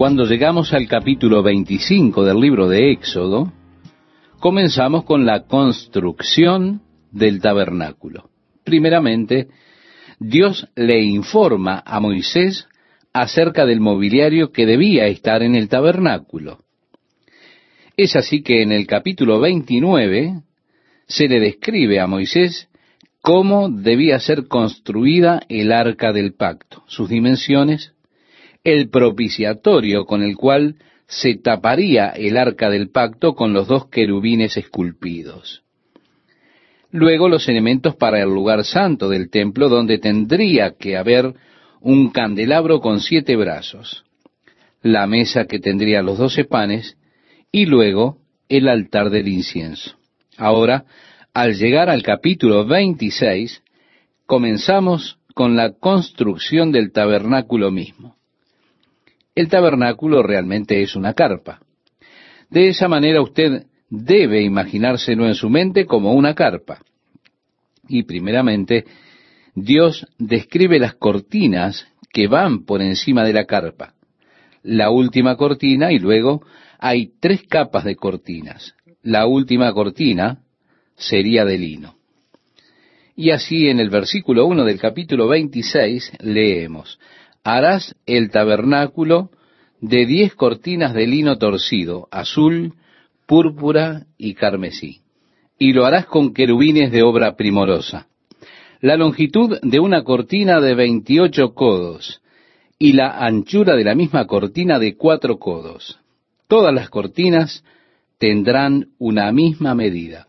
Cuando llegamos al capítulo 25 del libro de Éxodo, comenzamos con la construcción del tabernáculo. Primeramente, Dios le informa a Moisés acerca del mobiliario que debía estar en el tabernáculo. Es así que en el capítulo 29 se le describe a Moisés cómo debía ser construida el arca del pacto, sus dimensiones, el propiciatorio con el cual se taparía el arca del pacto con los dos querubines esculpidos. Luego los elementos para el lugar santo del templo donde tendría que haber un candelabro con siete brazos, la mesa que tendría los doce panes y luego el altar del incienso. Ahora, al llegar al capítulo 26, comenzamos con la construcción del tabernáculo mismo. El tabernáculo realmente es una carpa. De esa manera usted debe imaginárselo en su mente como una carpa. Y primeramente, Dios describe las cortinas que van por encima de la carpa. La última cortina y luego hay tres capas de cortinas. La última cortina sería de lino. Y así en el versículo 1 del capítulo 26 leemos, harás el tabernáculo de diez cortinas de lino torcido, azul, púrpura y carmesí. Y lo harás con querubines de obra primorosa. La longitud de una cortina de veintiocho codos y la anchura de la misma cortina de cuatro codos. Todas las cortinas tendrán una misma medida.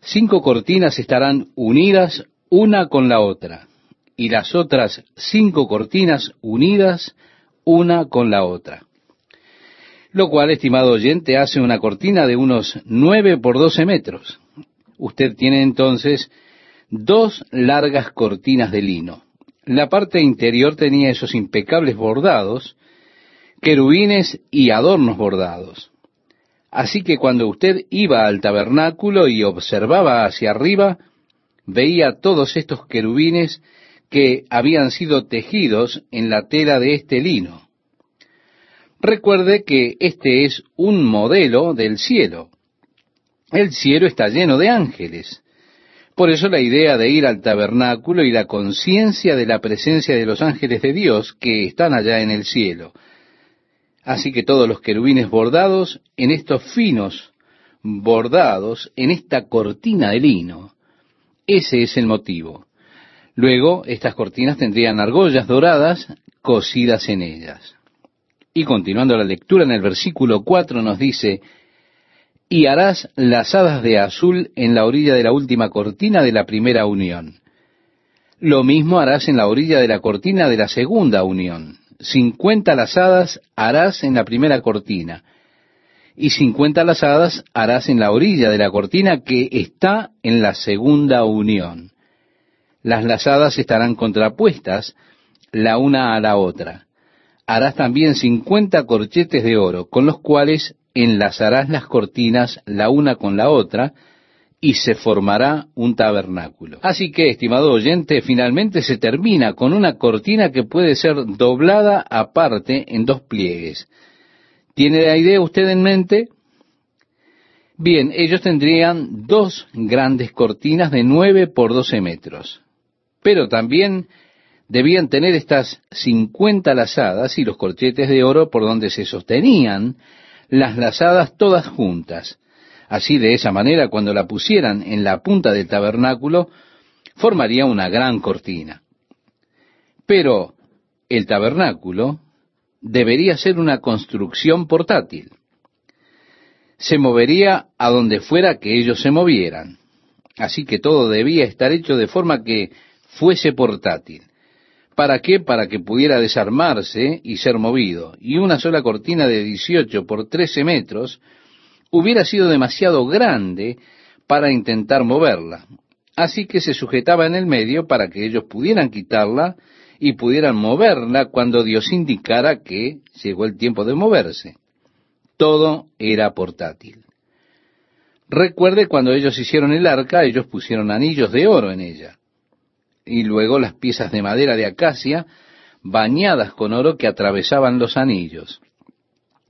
Cinco cortinas estarán unidas una con la otra y las otras cinco cortinas unidas una con la otra. Lo cual, estimado oyente, hace una cortina de unos nueve por doce metros. Usted tiene entonces dos largas cortinas de lino. La parte interior tenía esos impecables bordados, querubines y adornos bordados. Así que cuando usted iba al tabernáculo y observaba hacia arriba, veía todos estos querubines que habían sido tejidos en la tela de este lino. Recuerde que este es un modelo del cielo. El cielo está lleno de ángeles. Por eso la idea de ir al tabernáculo y la conciencia de la presencia de los ángeles de Dios que están allá en el cielo. Así que todos los querubines bordados en estos finos bordados en esta cortina de lino. Ese es el motivo. Luego, estas cortinas tendrían argollas doradas cosidas en ellas. Y continuando la lectura en el versículo 4 nos dice, y harás lazadas de azul en la orilla de la última cortina de la primera unión. Lo mismo harás en la orilla de la cortina de la segunda unión. Cincuenta lazadas harás en la primera cortina, y cincuenta lazadas harás en la orilla de la cortina que está en la segunda unión las lazadas estarán contrapuestas la una a la otra. Harás también cincuenta corchetes de oro, con los cuales enlazarás las cortinas la una con la otra, y se formará un tabernáculo. Así que, estimado oyente, finalmente se termina con una cortina que puede ser doblada aparte en dos pliegues. ¿Tiene la idea usted en mente? Bien, ellos tendrían dos grandes cortinas de nueve por doce metros pero también debían tener estas cincuenta lazadas y los corchetes de oro por donde se sostenían las lazadas todas juntas. Así de esa manera, cuando la pusieran en la punta del tabernáculo, formaría una gran cortina. Pero el tabernáculo debería ser una construcción portátil. Se movería a donde fuera que ellos se movieran. Así que todo debía estar hecho de forma que fuese portátil. ¿Para qué? Para que pudiera desarmarse y ser movido. Y una sola cortina de 18 por 13 metros hubiera sido demasiado grande para intentar moverla. Así que se sujetaba en el medio para que ellos pudieran quitarla y pudieran moverla cuando Dios indicara que llegó el tiempo de moverse. Todo era portátil. Recuerde cuando ellos hicieron el arca, ellos pusieron anillos de oro en ella y luego las piezas de madera de acacia bañadas con oro que atravesaban los anillos.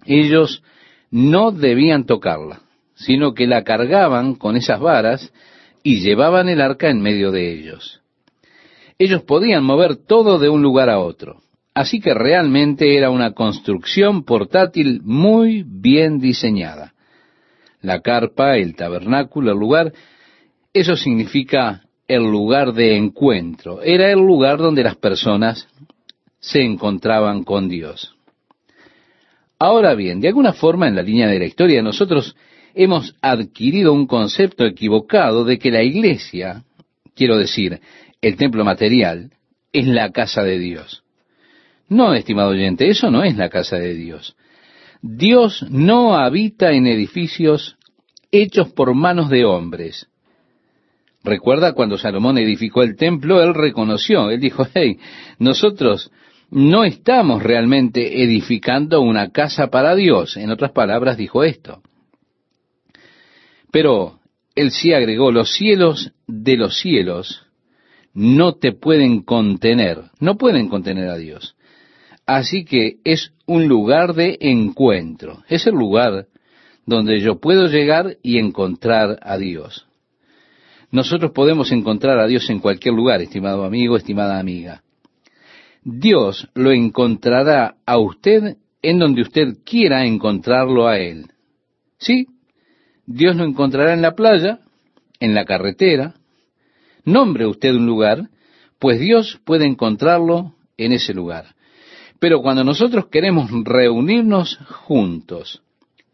Ellos no debían tocarla, sino que la cargaban con esas varas y llevaban el arca en medio de ellos. Ellos podían mover todo de un lugar a otro. Así que realmente era una construcción portátil muy bien diseñada. La carpa, el tabernáculo, el lugar, eso significa el lugar de encuentro. Era el lugar donde las personas se encontraban con Dios. Ahora bien, de alguna forma en la línea de la historia nosotros hemos adquirido un concepto equivocado de que la iglesia, quiero decir, el templo material, es la casa de Dios. No, estimado oyente, eso no es la casa de Dios. Dios no habita en edificios hechos por manos de hombres. Recuerda cuando Salomón edificó el templo, él reconoció, él dijo, hey, nosotros no estamos realmente edificando una casa para Dios. En otras palabras, dijo esto. Pero él sí agregó, los cielos de los cielos no te pueden contener, no pueden contener a Dios. Así que es un lugar de encuentro, es el lugar donde yo puedo llegar y encontrar a Dios. Nosotros podemos encontrar a Dios en cualquier lugar, estimado amigo, estimada amiga. Dios lo encontrará a usted en donde usted quiera encontrarlo a Él. Sí, Dios lo encontrará en la playa, en la carretera. Nombre usted un lugar, pues Dios puede encontrarlo en ese lugar. Pero cuando nosotros queremos reunirnos juntos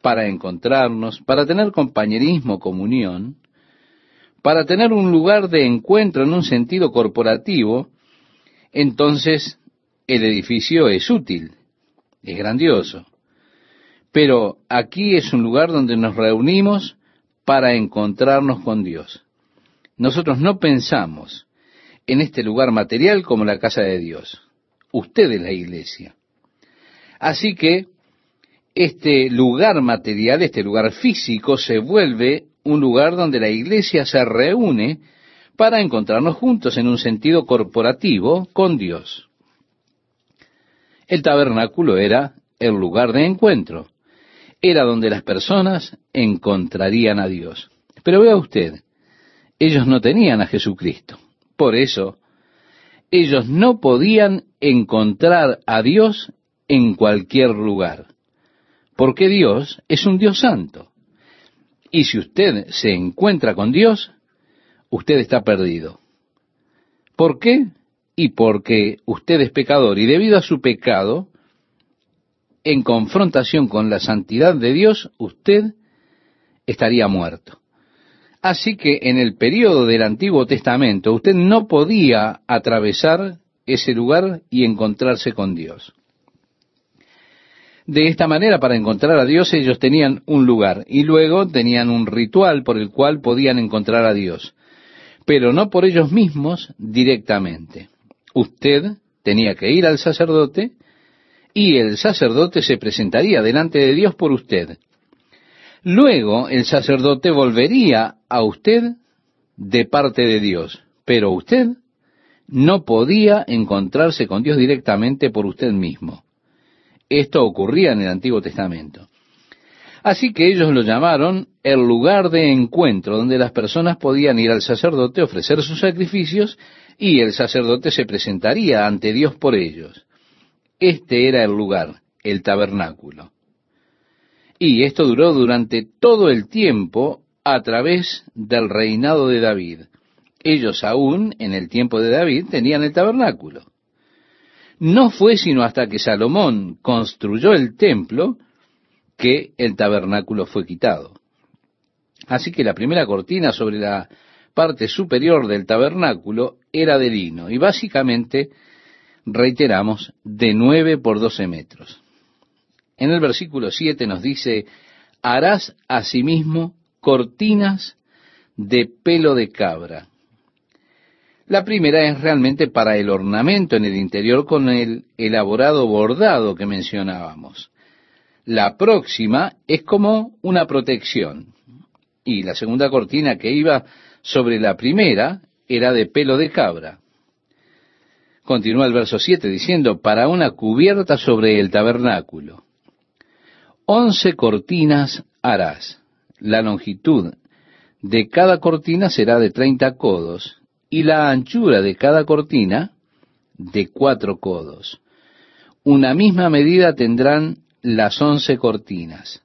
para encontrarnos, para tener compañerismo, comunión, para tener un lugar de encuentro en un sentido corporativo, entonces el edificio es útil, es grandioso. Pero aquí es un lugar donde nos reunimos para encontrarnos con Dios. Nosotros no pensamos en este lugar material como la casa de Dios. Usted es la iglesia. Así que este lugar material, este lugar físico, se vuelve un lugar donde la iglesia se reúne para encontrarnos juntos en un sentido corporativo con Dios. El tabernáculo era el lugar de encuentro, era donde las personas encontrarían a Dios. Pero vea usted, ellos no tenían a Jesucristo. Por eso, ellos no podían encontrar a Dios en cualquier lugar, porque Dios es un Dios santo. Y si usted se encuentra con Dios, usted está perdido. ¿Por qué? Y porque usted es pecador y debido a su pecado, en confrontación con la santidad de Dios, usted estaría muerto. Así que en el periodo del Antiguo Testamento usted no podía atravesar ese lugar y encontrarse con Dios. De esta manera, para encontrar a Dios, ellos tenían un lugar y luego tenían un ritual por el cual podían encontrar a Dios, pero no por ellos mismos directamente. Usted tenía que ir al sacerdote y el sacerdote se presentaría delante de Dios por usted. Luego el sacerdote volvería a usted de parte de Dios, pero usted no podía encontrarse con Dios directamente por usted mismo. Esto ocurría en el Antiguo Testamento. Así que ellos lo llamaron el lugar de encuentro, donde las personas podían ir al sacerdote, ofrecer sus sacrificios, y el sacerdote se presentaría ante Dios por ellos. Este era el lugar, el tabernáculo. Y esto duró durante todo el tiempo a través del reinado de David. Ellos aún, en el tiempo de David, tenían el tabernáculo. No fue sino hasta que Salomón construyó el templo que el tabernáculo fue quitado. Así que la primera cortina sobre la parte superior del tabernáculo era de lino y básicamente, reiteramos, de nueve por doce metros. En el versículo 7 nos dice, harás asimismo cortinas de pelo de cabra. La primera es realmente para el ornamento en el interior con el elaborado bordado que mencionábamos. La próxima es como una protección. Y la segunda cortina que iba sobre la primera era de pelo de cabra. Continúa el verso 7 diciendo, para una cubierta sobre el tabernáculo. Once cortinas harás. La longitud de cada cortina será de treinta codos y la anchura de cada cortina de cuatro codos. Una misma medida tendrán las once cortinas.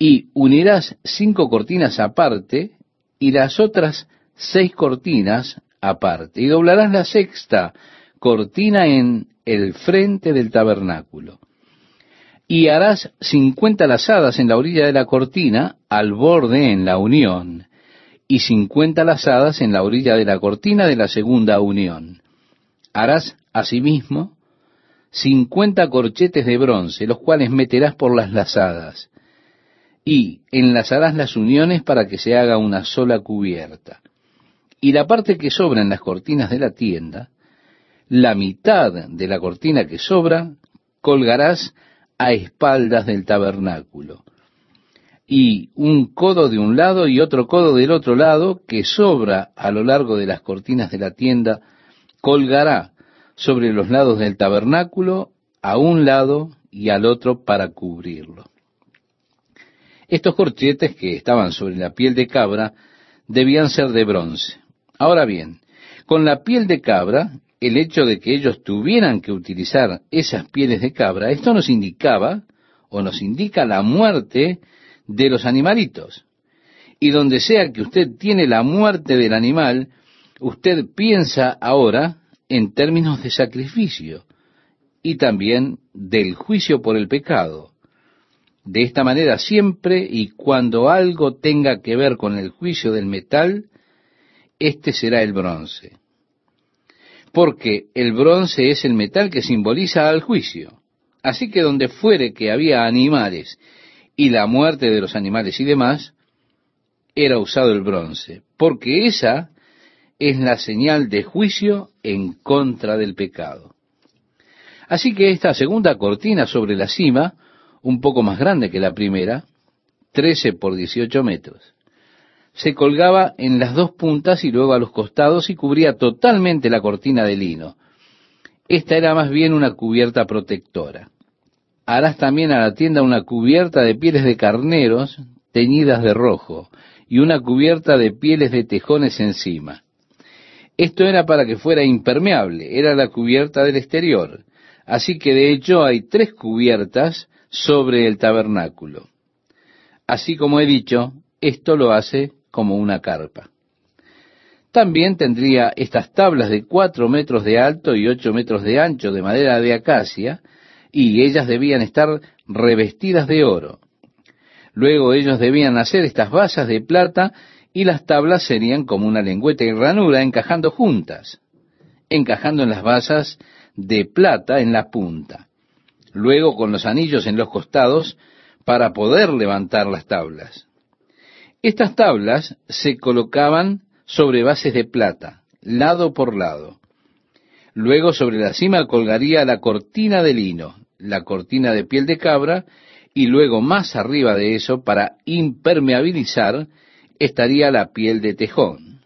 Y unirás cinco cortinas aparte y las otras seis cortinas aparte. Y doblarás la sexta cortina en el frente del tabernáculo. Y harás cincuenta lazadas en la orilla de la cortina, al borde en la unión, y cincuenta lazadas en la orilla de la cortina de la segunda unión. Harás asimismo cincuenta corchetes de bronce, los cuales meterás por las lazadas, y enlazarás las uniones para que se haga una sola cubierta. Y la parte que sobra en las cortinas de la tienda, la mitad de la cortina que sobra colgarás a espaldas del tabernáculo. Y un codo de un lado y otro codo del otro lado que sobra a lo largo de las cortinas de la tienda, colgará sobre los lados del tabernáculo a un lado y al otro para cubrirlo. Estos corchetes que estaban sobre la piel de cabra debían ser de bronce. Ahora bien, con la piel de cabra el hecho de que ellos tuvieran que utilizar esas pieles de cabra, esto nos indicaba o nos indica la muerte de los animalitos. Y donde sea que usted tiene la muerte del animal, usted piensa ahora en términos de sacrificio y también del juicio por el pecado. De esta manera siempre y cuando algo tenga que ver con el juicio del metal, este será el bronce porque el bronce es el metal que simboliza al juicio. Así que donde fuere que había animales y la muerte de los animales y demás, era usado el bronce, porque esa es la señal de juicio en contra del pecado. Así que esta segunda cortina sobre la cima, un poco más grande que la primera, 13 por 18 metros, se colgaba en las dos puntas y luego a los costados y cubría totalmente la cortina de lino. Esta era más bien una cubierta protectora. Harás también a la tienda una cubierta de pieles de carneros teñidas de rojo y una cubierta de pieles de tejones encima. Esto era para que fuera impermeable, era la cubierta del exterior. Así que de hecho hay tres cubiertas sobre el tabernáculo. Así como he dicho, esto lo hace como una carpa. También tendría estas tablas de cuatro metros de alto y ocho metros de ancho de madera de acacia, y ellas debían estar revestidas de oro. Luego ellos debían hacer estas basas de plata y las tablas serían como una lengüeta y ranura encajando juntas, encajando en las basas de plata en la punta. Luego con los anillos en los costados para poder levantar las tablas. Estas tablas se colocaban sobre bases de plata, lado por lado. Luego sobre la cima colgaría la cortina de lino, la cortina de piel de cabra, y luego más arriba de eso, para impermeabilizar, estaría la piel de tejón.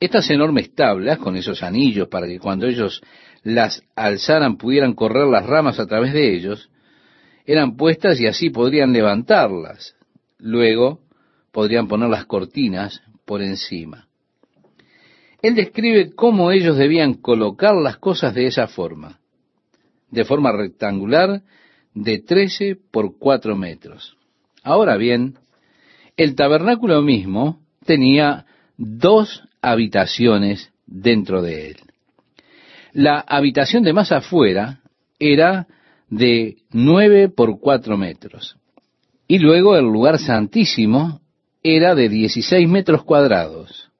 Estas enormes tablas, con esos anillos para que cuando ellos las alzaran pudieran correr las ramas a través de ellos, eran puestas y así podrían levantarlas. Luego, podrían poner las cortinas por encima. Él describe cómo ellos debían colocar las cosas de esa forma, de forma rectangular de 13 por 4 metros. Ahora bien, el tabernáculo mismo tenía dos habitaciones dentro de él. La habitación de más afuera era de 9 por 4 metros. Y luego el lugar santísimo era de 16 metros cuadrados,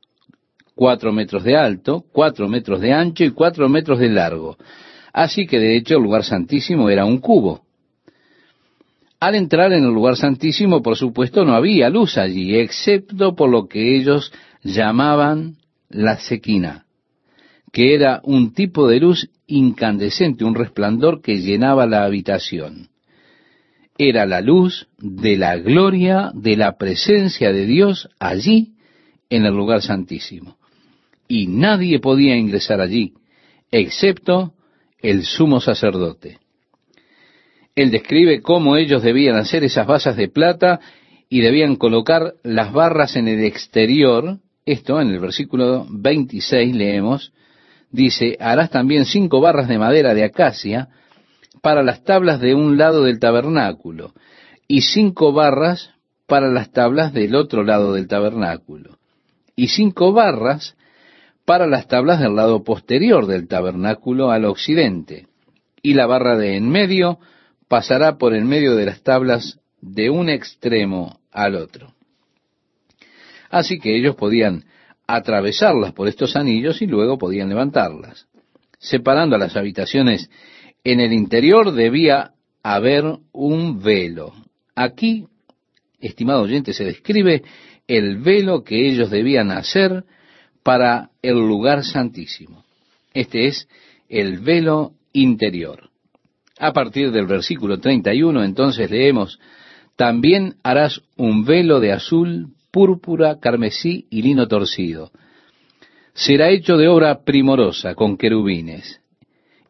4 metros de alto, 4 metros de ancho y 4 metros de largo. Así que de hecho el lugar santísimo era un cubo. Al entrar en el lugar santísimo, por supuesto, no había luz allí, excepto por lo que ellos llamaban la sequina, que era un tipo de luz incandescente, un resplandor que llenaba la habitación era la luz de la gloria de la presencia de Dios allí en el lugar santísimo. Y nadie podía ingresar allí, excepto el sumo sacerdote. Él describe cómo ellos debían hacer esas basas de plata y debían colocar las barras en el exterior. Esto en el versículo 26 leemos, dice, harás también cinco barras de madera de acacia para las tablas de un lado del tabernáculo y cinco barras para las tablas del otro lado del tabernáculo y cinco barras para las tablas del lado posterior del tabernáculo al occidente y la barra de en medio pasará por el medio de las tablas de un extremo al otro. Así que ellos podían atravesarlas por estos anillos y luego podían levantarlas. Separando las habitaciones en el interior debía haber un velo. Aquí, estimado oyente, se describe el velo que ellos debían hacer para el lugar santísimo. Este es el velo interior. A partir del versículo 31 entonces leemos, también harás un velo de azul, púrpura, carmesí y lino torcido. Será hecho de obra primorosa con querubines,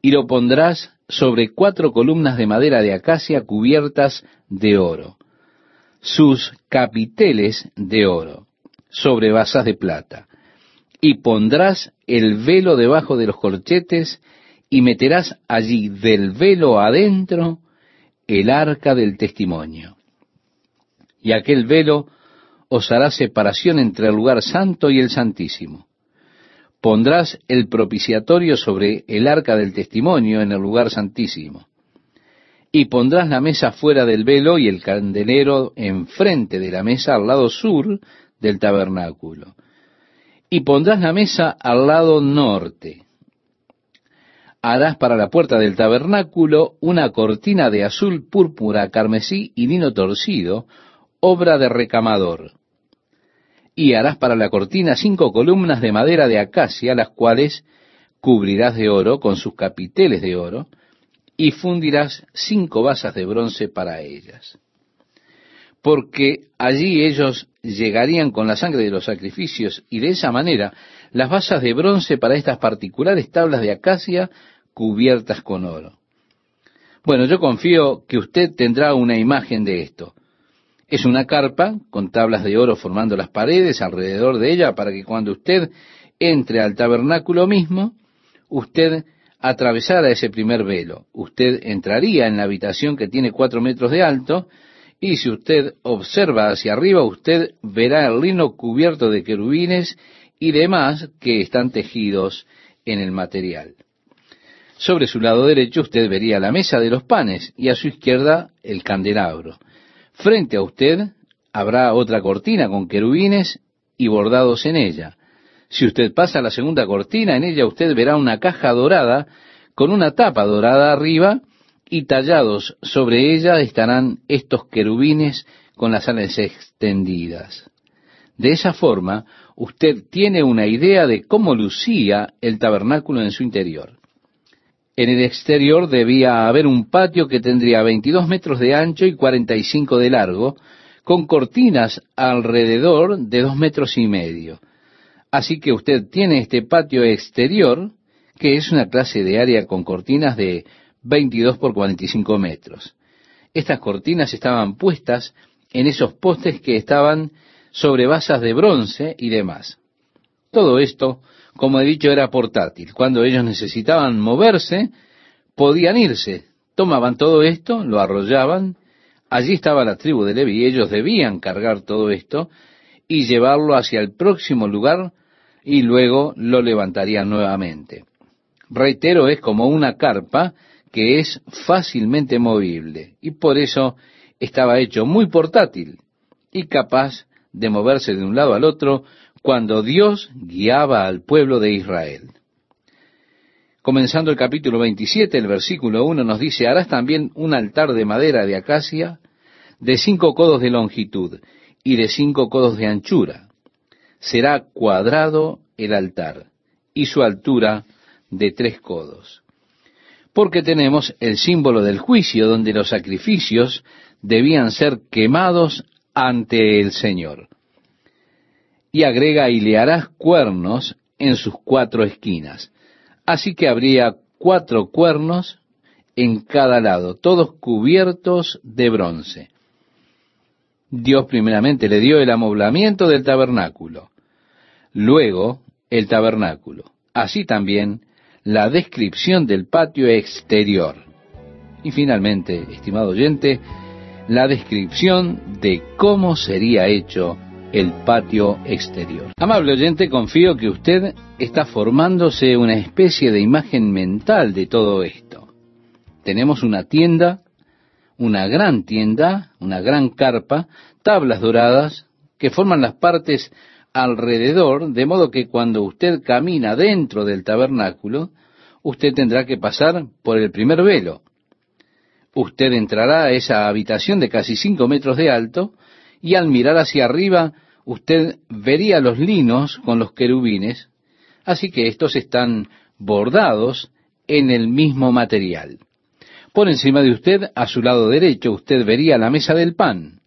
y lo pondrás sobre cuatro columnas de madera de acacia cubiertas de oro, sus capiteles de oro, sobre basas de plata, y pondrás el velo debajo de los corchetes y meterás allí del velo adentro el arca del testimonio. Y aquel velo os hará separación entre el lugar santo y el santísimo. Pondrás el propiciatorio sobre el arca del testimonio en el lugar santísimo. Y pondrás la mesa fuera del velo y el candelero enfrente de la mesa al lado sur del tabernáculo. Y pondrás la mesa al lado norte harás para la puerta del tabernáculo una cortina de azul, púrpura, carmesí y lino torcido, obra de recamador. Y harás para la cortina cinco columnas de madera de acacia, las cuales cubrirás de oro con sus capiteles de oro, y fundirás cinco basas de bronce para ellas. Porque allí ellos llegarían con la sangre de los sacrificios, y de esa manera las basas de bronce para estas particulares tablas de acacia cubiertas con oro. Bueno, yo confío que usted tendrá una imagen de esto. Es una carpa con tablas de oro formando las paredes alrededor de ella para que cuando usted entre al tabernáculo mismo, usted atravesara ese primer velo. Usted entraría en la habitación que tiene cuatro metros de alto y si usted observa hacia arriba, usted verá el lino cubierto de querubines y demás que están tejidos en el material. Sobre su lado derecho usted vería la mesa de los panes y a su izquierda el candelabro. Frente a usted habrá otra cortina con querubines y bordados en ella. Si usted pasa a la segunda cortina, en ella usted verá una caja dorada con una tapa dorada arriba y tallados sobre ella estarán estos querubines con las alas extendidas. De esa forma, usted tiene una idea de cómo lucía el tabernáculo en su interior. En el exterior debía haber un patio que tendría 22 metros de ancho y 45 de largo, con cortinas alrededor de dos metros y medio. Así que usted tiene este patio exterior, que es una clase de área con cortinas de 22 por 45 metros. Estas cortinas estaban puestas en esos postes que estaban sobre basas de bronce y demás. Todo esto como he dicho, era portátil. Cuando ellos necesitaban moverse, podían irse. Tomaban todo esto, lo arrollaban. Allí estaba la tribu de Levi y ellos debían cargar todo esto y llevarlo hacia el próximo lugar y luego lo levantarían nuevamente. Reitero, es como una carpa que es fácilmente movible y por eso estaba hecho muy portátil y capaz de moverse de un lado al otro cuando Dios guiaba al pueblo de Israel. Comenzando el capítulo 27, el versículo 1 nos dice, harás también un altar de madera de acacia de cinco codos de longitud y de cinco codos de anchura. Será cuadrado el altar y su altura de tres codos. Porque tenemos el símbolo del juicio donde los sacrificios debían ser quemados ante el Señor y agrega y le harás cuernos en sus cuatro esquinas. Así que habría cuatro cuernos en cada lado, todos cubiertos de bronce. Dios primeramente le dio el amoblamiento del tabernáculo, luego el tabernáculo, así también la descripción del patio exterior. Y finalmente, estimado oyente, la descripción de cómo sería hecho el patio exterior. Amable oyente, confío que usted está formándose una especie de imagen mental de todo esto. Tenemos una tienda, una gran tienda, una gran carpa, tablas doradas que forman las partes alrededor, de modo que cuando usted camina dentro del tabernáculo, usted tendrá que pasar por el primer velo. Usted entrará a esa habitación de casi cinco metros de alto y al mirar hacia arriba usted vería los linos con los querubines, así que estos están bordados en el mismo material. Por encima de usted, a su lado derecho, usted vería la mesa del pan,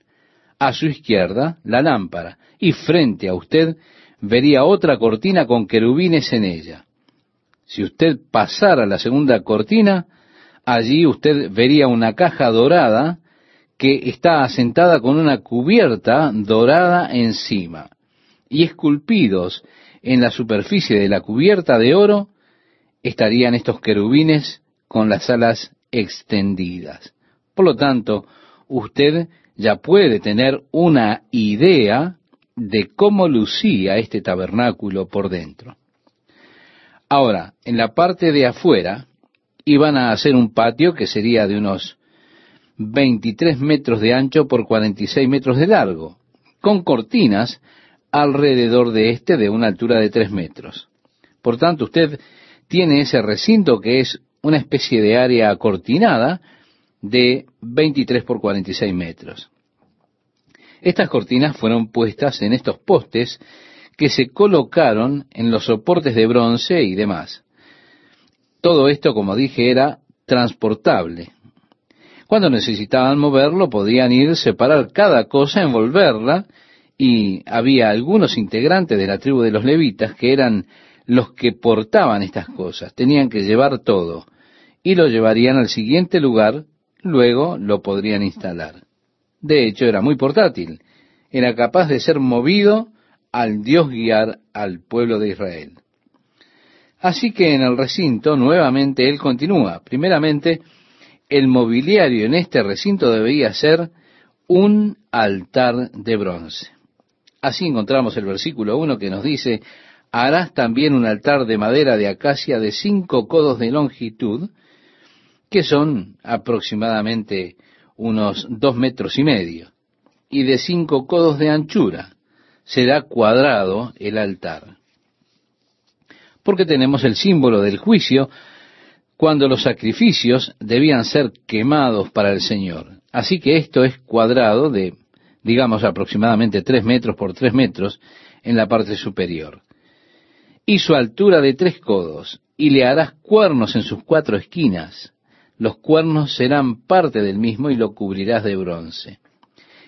a su izquierda la lámpara, y frente a usted vería otra cortina con querubines en ella. Si usted pasara la segunda cortina, allí usted vería una caja dorada que está asentada con una cubierta dorada encima, y esculpidos en la superficie de la cubierta de oro estarían estos querubines con las alas extendidas. Por lo tanto, usted ya puede tener una idea de cómo lucía este tabernáculo por dentro. Ahora, en la parte de afuera iban a hacer un patio que sería de unos 23 metros de ancho por 46 metros de largo, con cortinas alrededor de este de una altura de 3 metros. Por tanto, usted tiene ese recinto que es una especie de área cortinada de 23 por 46 metros. Estas cortinas fueron puestas en estos postes que se colocaron en los soportes de bronce y demás. Todo esto, como dije, era transportable. Cuando necesitaban moverlo, podían ir, separar cada cosa, envolverla, y había algunos integrantes de la tribu de los levitas que eran los que portaban estas cosas, tenían que llevar todo, y lo llevarían al siguiente lugar, luego lo podrían instalar. De hecho, era muy portátil, era capaz de ser movido al Dios guiar al pueblo de Israel. Así que en el recinto nuevamente él continúa. Primeramente, el mobiliario en este recinto debería ser un altar de bronce. Así encontramos el versículo 1 que nos dice, harás también un altar de madera de acacia de cinco codos de longitud, que son aproximadamente unos dos metros y medio, y de cinco codos de anchura. Será cuadrado el altar. Porque tenemos el símbolo del juicio cuando los sacrificios debían ser quemados para el Señor. Así que esto es cuadrado de, digamos, aproximadamente tres metros por tres metros en la parte superior. Y su altura de tres codos, y le harás cuernos en sus cuatro esquinas. Los cuernos serán parte del mismo y lo cubrirás de bronce.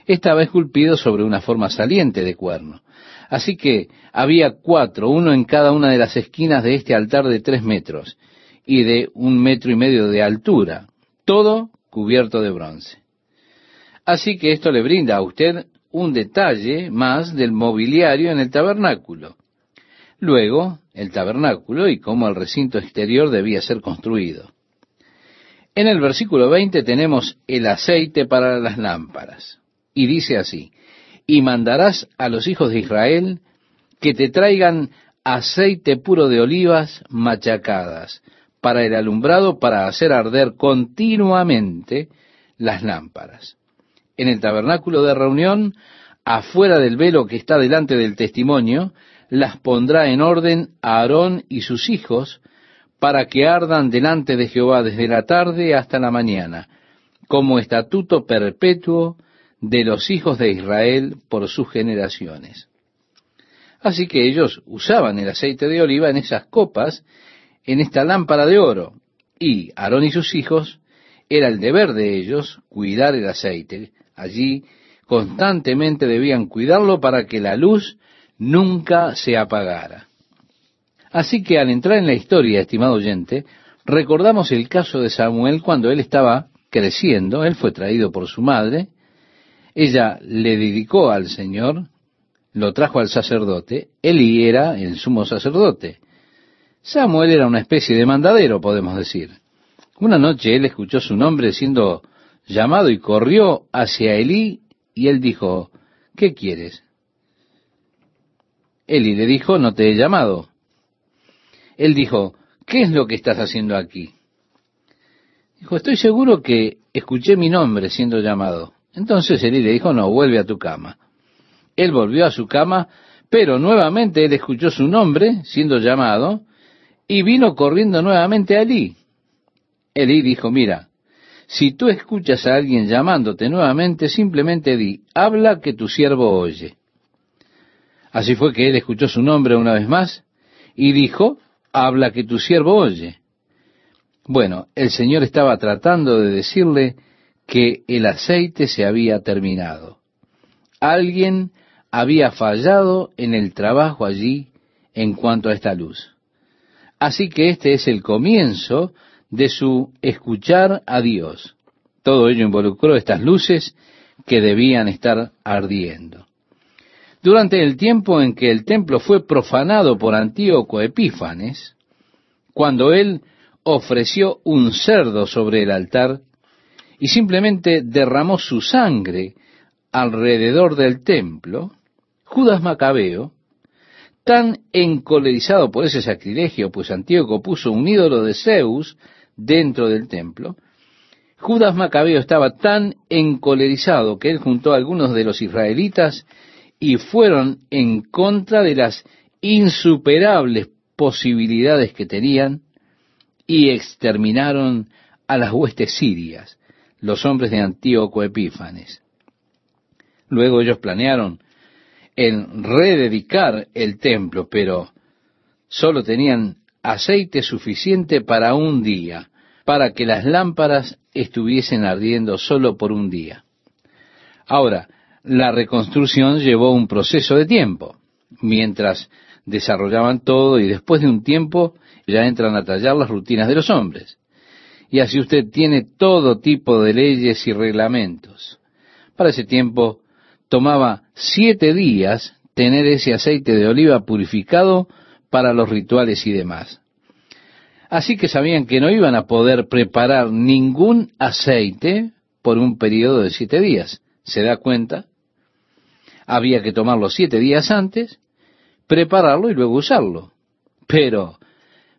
Estaba esculpido sobre una forma saliente de cuerno. Así que había cuatro, uno en cada una de las esquinas de este altar de tres metros, y de un metro y medio de altura, todo cubierto de bronce. Así que esto le brinda a usted un detalle más del mobiliario en el tabernáculo. Luego, el tabernáculo y cómo el recinto exterior debía ser construido. En el versículo 20 tenemos el aceite para las lámparas. Y dice así, y mandarás a los hijos de Israel que te traigan aceite puro de olivas machacadas, para el alumbrado para hacer arder continuamente las lámparas. En el tabernáculo de reunión, afuera del velo que está delante del testimonio, las pondrá en orden Aarón y sus hijos para que ardan delante de Jehová desde la tarde hasta la mañana, como estatuto perpetuo de los hijos de Israel por sus generaciones. Así que ellos usaban el aceite de oliva en esas copas en esta lámpara de oro. Y Aarón y sus hijos, era el deber de ellos cuidar el aceite. Allí constantemente debían cuidarlo para que la luz nunca se apagara. Así que al entrar en la historia, estimado oyente, recordamos el caso de Samuel cuando él estaba creciendo, él fue traído por su madre, ella le dedicó al Señor, lo trajo al sacerdote, Eli era el sumo sacerdote. Samuel era una especie de mandadero, podemos decir. Una noche él escuchó su nombre siendo llamado y corrió hacia Elí y él dijo, ¿qué quieres? Eli le dijo, no te he llamado. Él dijo, ¿qué es lo que estás haciendo aquí? Dijo, estoy seguro que escuché mi nombre siendo llamado. Entonces Elí le dijo, no, vuelve a tu cama. Él volvió a su cama, pero nuevamente él escuchó su nombre siendo llamado y vino corriendo nuevamente a Elí. Elí dijo, mira, si tú escuchas a alguien llamándote nuevamente, simplemente di, habla que tu siervo oye. Así fue que él escuchó su nombre una vez más y dijo, habla que tu siervo oye. Bueno, el Señor estaba tratando de decirle que el aceite se había terminado. Alguien había fallado en el trabajo allí en cuanto a esta luz. Así que este es el comienzo de su escuchar a Dios. Todo ello involucró estas luces que debían estar ardiendo. Durante el tiempo en que el templo fue profanado por Antíoco Epífanes, cuando él ofreció un cerdo sobre el altar y simplemente derramó su sangre alrededor del templo, Judas Macabeo, tan encolerizado por ese sacrilegio, pues Antíoco puso un ídolo de Zeus dentro del templo, Judas Macabeo estaba tan encolerizado que él juntó a algunos de los israelitas y fueron en contra de las insuperables posibilidades que tenían y exterminaron a las huestes sirias, los hombres de Antíoco Epífanes. Luego ellos planearon en rededicar el templo, pero solo tenían aceite suficiente para un día, para que las lámparas estuviesen ardiendo solo por un día. Ahora, la reconstrucción llevó un proceso de tiempo, mientras desarrollaban todo y después de un tiempo ya entran a tallar las rutinas de los hombres. Y así usted tiene todo tipo de leyes y reglamentos. Para ese tiempo tomaba siete días tener ese aceite de oliva purificado para los rituales y demás. Así que sabían que no iban a poder preparar ningún aceite por un periodo de siete días. ¿Se da cuenta? Había que tomarlo siete días antes, prepararlo y luego usarlo. Pero,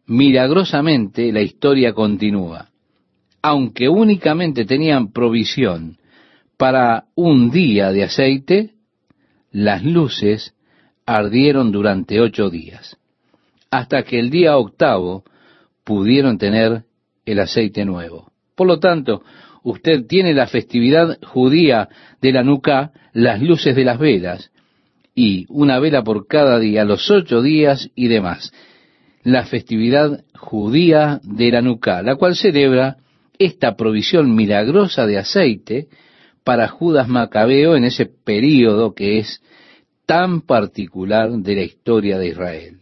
milagrosamente, la historia continúa. Aunque únicamente tenían provisión para un día de aceite, las luces ardieron durante ocho días, hasta que el día octavo pudieron tener el aceite nuevo. Por lo tanto, usted tiene la festividad judía de la nuca, las luces de las velas, y una vela por cada día, los ocho días y demás. La festividad judía de la nuca, la cual celebra esta provisión milagrosa de aceite para Judas Macabeo en ese período que es tan particular de la historia de Israel.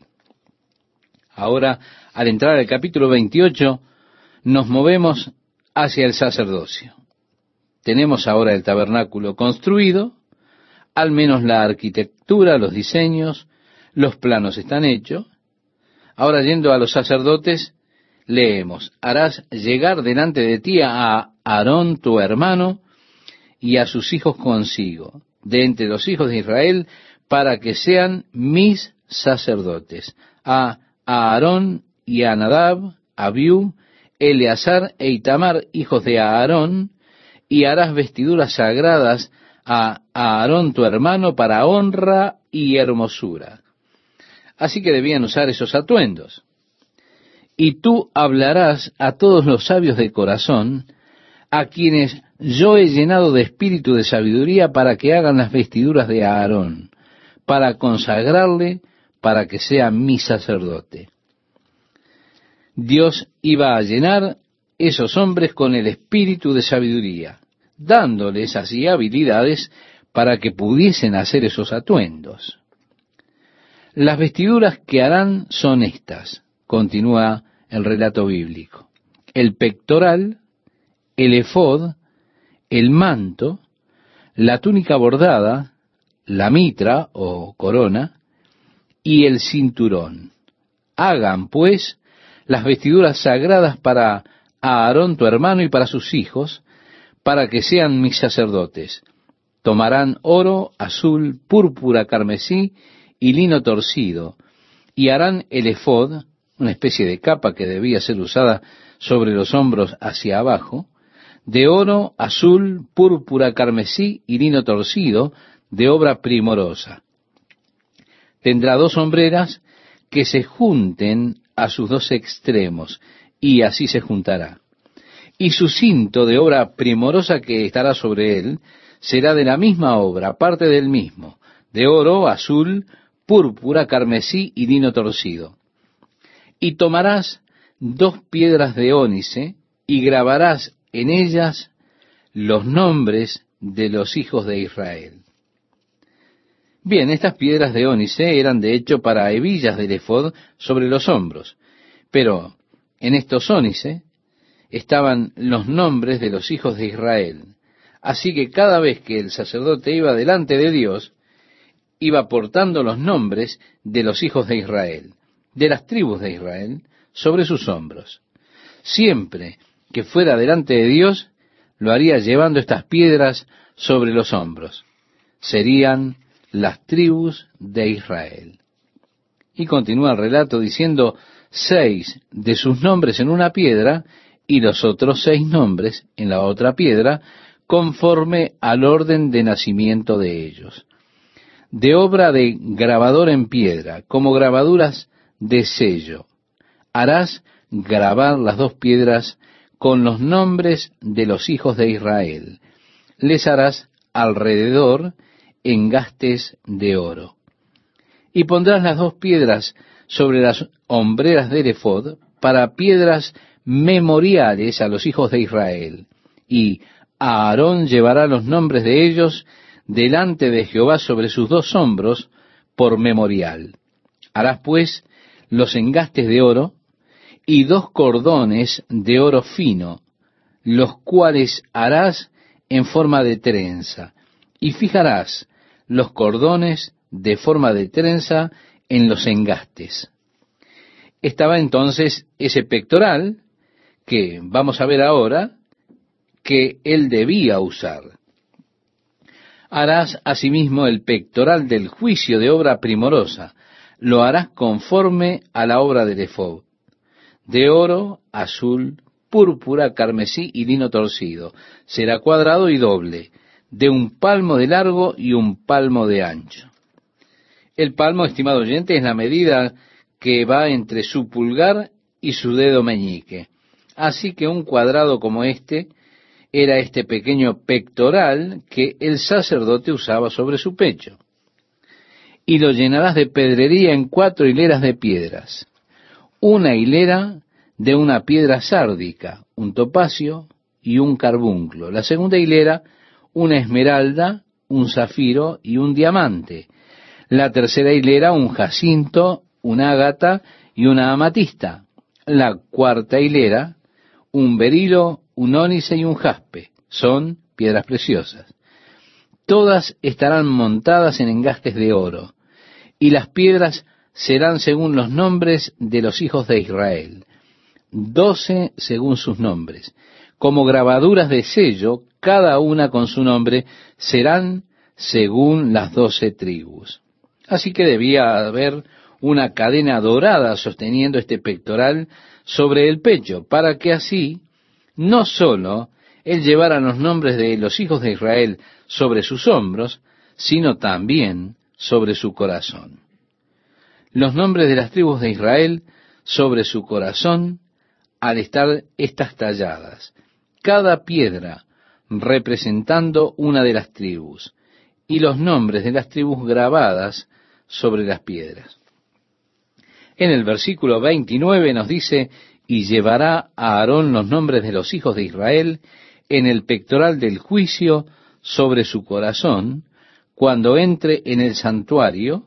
Ahora, al entrar al capítulo 28, nos movemos hacia el sacerdocio. Tenemos ahora el tabernáculo construido, al menos la arquitectura, los diseños, los planos están hechos. Ahora yendo a los sacerdotes, leemos, harás llegar delante de ti a Aarón tu hermano y a sus hijos consigo, de entre los hijos de Israel, para que sean mis sacerdotes, a Aarón y a Nadab, Abiú, Eleazar e Itamar, hijos de Aarón, y harás vestiduras sagradas a Aarón tu hermano para honra y hermosura. Así que debían usar esos atuendos. Y tú hablarás a todos los sabios de corazón, a quienes yo he llenado de espíritu de sabiduría para que hagan las vestiduras de Aarón, para consagrarle, para que sea mi sacerdote. Dios iba a llenar esos hombres con el espíritu de sabiduría, dándoles así habilidades para que pudiesen hacer esos atuendos. Las vestiduras que harán son estas, continúa el relato bíblico. El pectoral, el efod, el manto, la túnica bordada, la mitra o corona y el cinturón. Hagan, pues, las vestiduras sagradas para Aarón tu hermano y para sus hijos, para que sean mis sacerdotes. Tomarán oro, azul, púrpura, carmesí y lino torcido, y harán el efod, una especie de capa que debía ser usada sobre los hombros hacia abajo, de oro, azul, púrpura, carmesí y lino torcido, de obra primorosa. Tendrá dos sombreras que se junten a sus dos extremos, y así se juntará. Y su cinto de obra primorosa que estará sobre él será de la misma obra, parte del mismo, de oro, azul, púrpura, carmesí y lino torcido. Y tomarás dos piedras de ónice y grabarás en ellas los nombres de los hijos de Israel. Bien, estas piedras de ónice eran de hecho para hebillas del efod sobre los hombros, pero en estos ónice estaban los nombres de los hijos de Israel. Así que cada vez que el sacerdote iba delante de Dios, iba portando los nombres de los hijos de Israel, de las tribus de Israel, sobre sus hombros. Siempre que fuera delante de Dios, lo haría llevando estas piedras sobre los hombros. Serían las tribus de Israel. Y continúa el relato diciendo, seis de sus nombres en una piedra y los otros seis nombres en la otra piedra, conforme al orden de nacimiento de ellos. De obra de grabador en piedra, como grabaduras de sello. Harás grabar las dos piedras con los nombres de los hijos de Israel. Les harás alrededor engastes de oro. Y pondrás las dos piedras sobre las hombreras del efod para piedras memoriales a los hijos de Israel. Y Aarón llevará los nombres de ellos delante de Jehová sobre sus dos hombros por memorial. Harás pues los engastes de oro y dos cordones de oro fino, los cuales harás en forma de trenza, y fijarás los cordones de forma de trenza en los engastes. Estaba entonces ese pectoral que vamos a ver ahora que él debía usar. Harás asimismo el pectoral del juicio de obra primorosa, lo harás conforme a la obra del efob, de oro, azul, púrpura, carmesí y lino torcido. Será cuadrado y doble, de un palmo de largo y un palmo de ancho. El palmo, estimado oyente, es la medida que va entre su pulgar y su dedo meñique. Así que un cuadrado como este era este pequeño pectoral que el sacerdote usaba sobre su pecho. Y lo llenarás de pedrería en cuatro hileras de piedras. Una hilera de una piedra sárdica, un topacio y un carbunclo. La segunda hilera una esmeralda, un zafiro y un diamante. La tercera hilera, un jacinto, un ágata y una amatista. La cuarta hilera, un berilo, un ónice y un jaspe. Son piedras preciosas. Todas estarán montadas en engastes de oro, y las piedras serán según los nombres de los hijos de Israel, doce según sus nombres, como grabaduras de sello cada una con su nombre, serán según las doce tribus. Así que debía haber una cadena dorada sosteniendo este pectoral sobre el pecho, para que así no sólo él llevara los nombres de los hijos de Israel sobre sus hombros, sino también sobre su corazón. Los nombres de las tribus de Israel sobre su corazón al estar estas talladas. Cada piedra representando una de las tribus, y los nombres de las tribus grabadas sobre las piedras. En el versículo 29 nos dice, y llevará a Aarón los nombres de los hijos de Israel en el pectoral del juicio sobre su corazón, cuando entre en el santuario,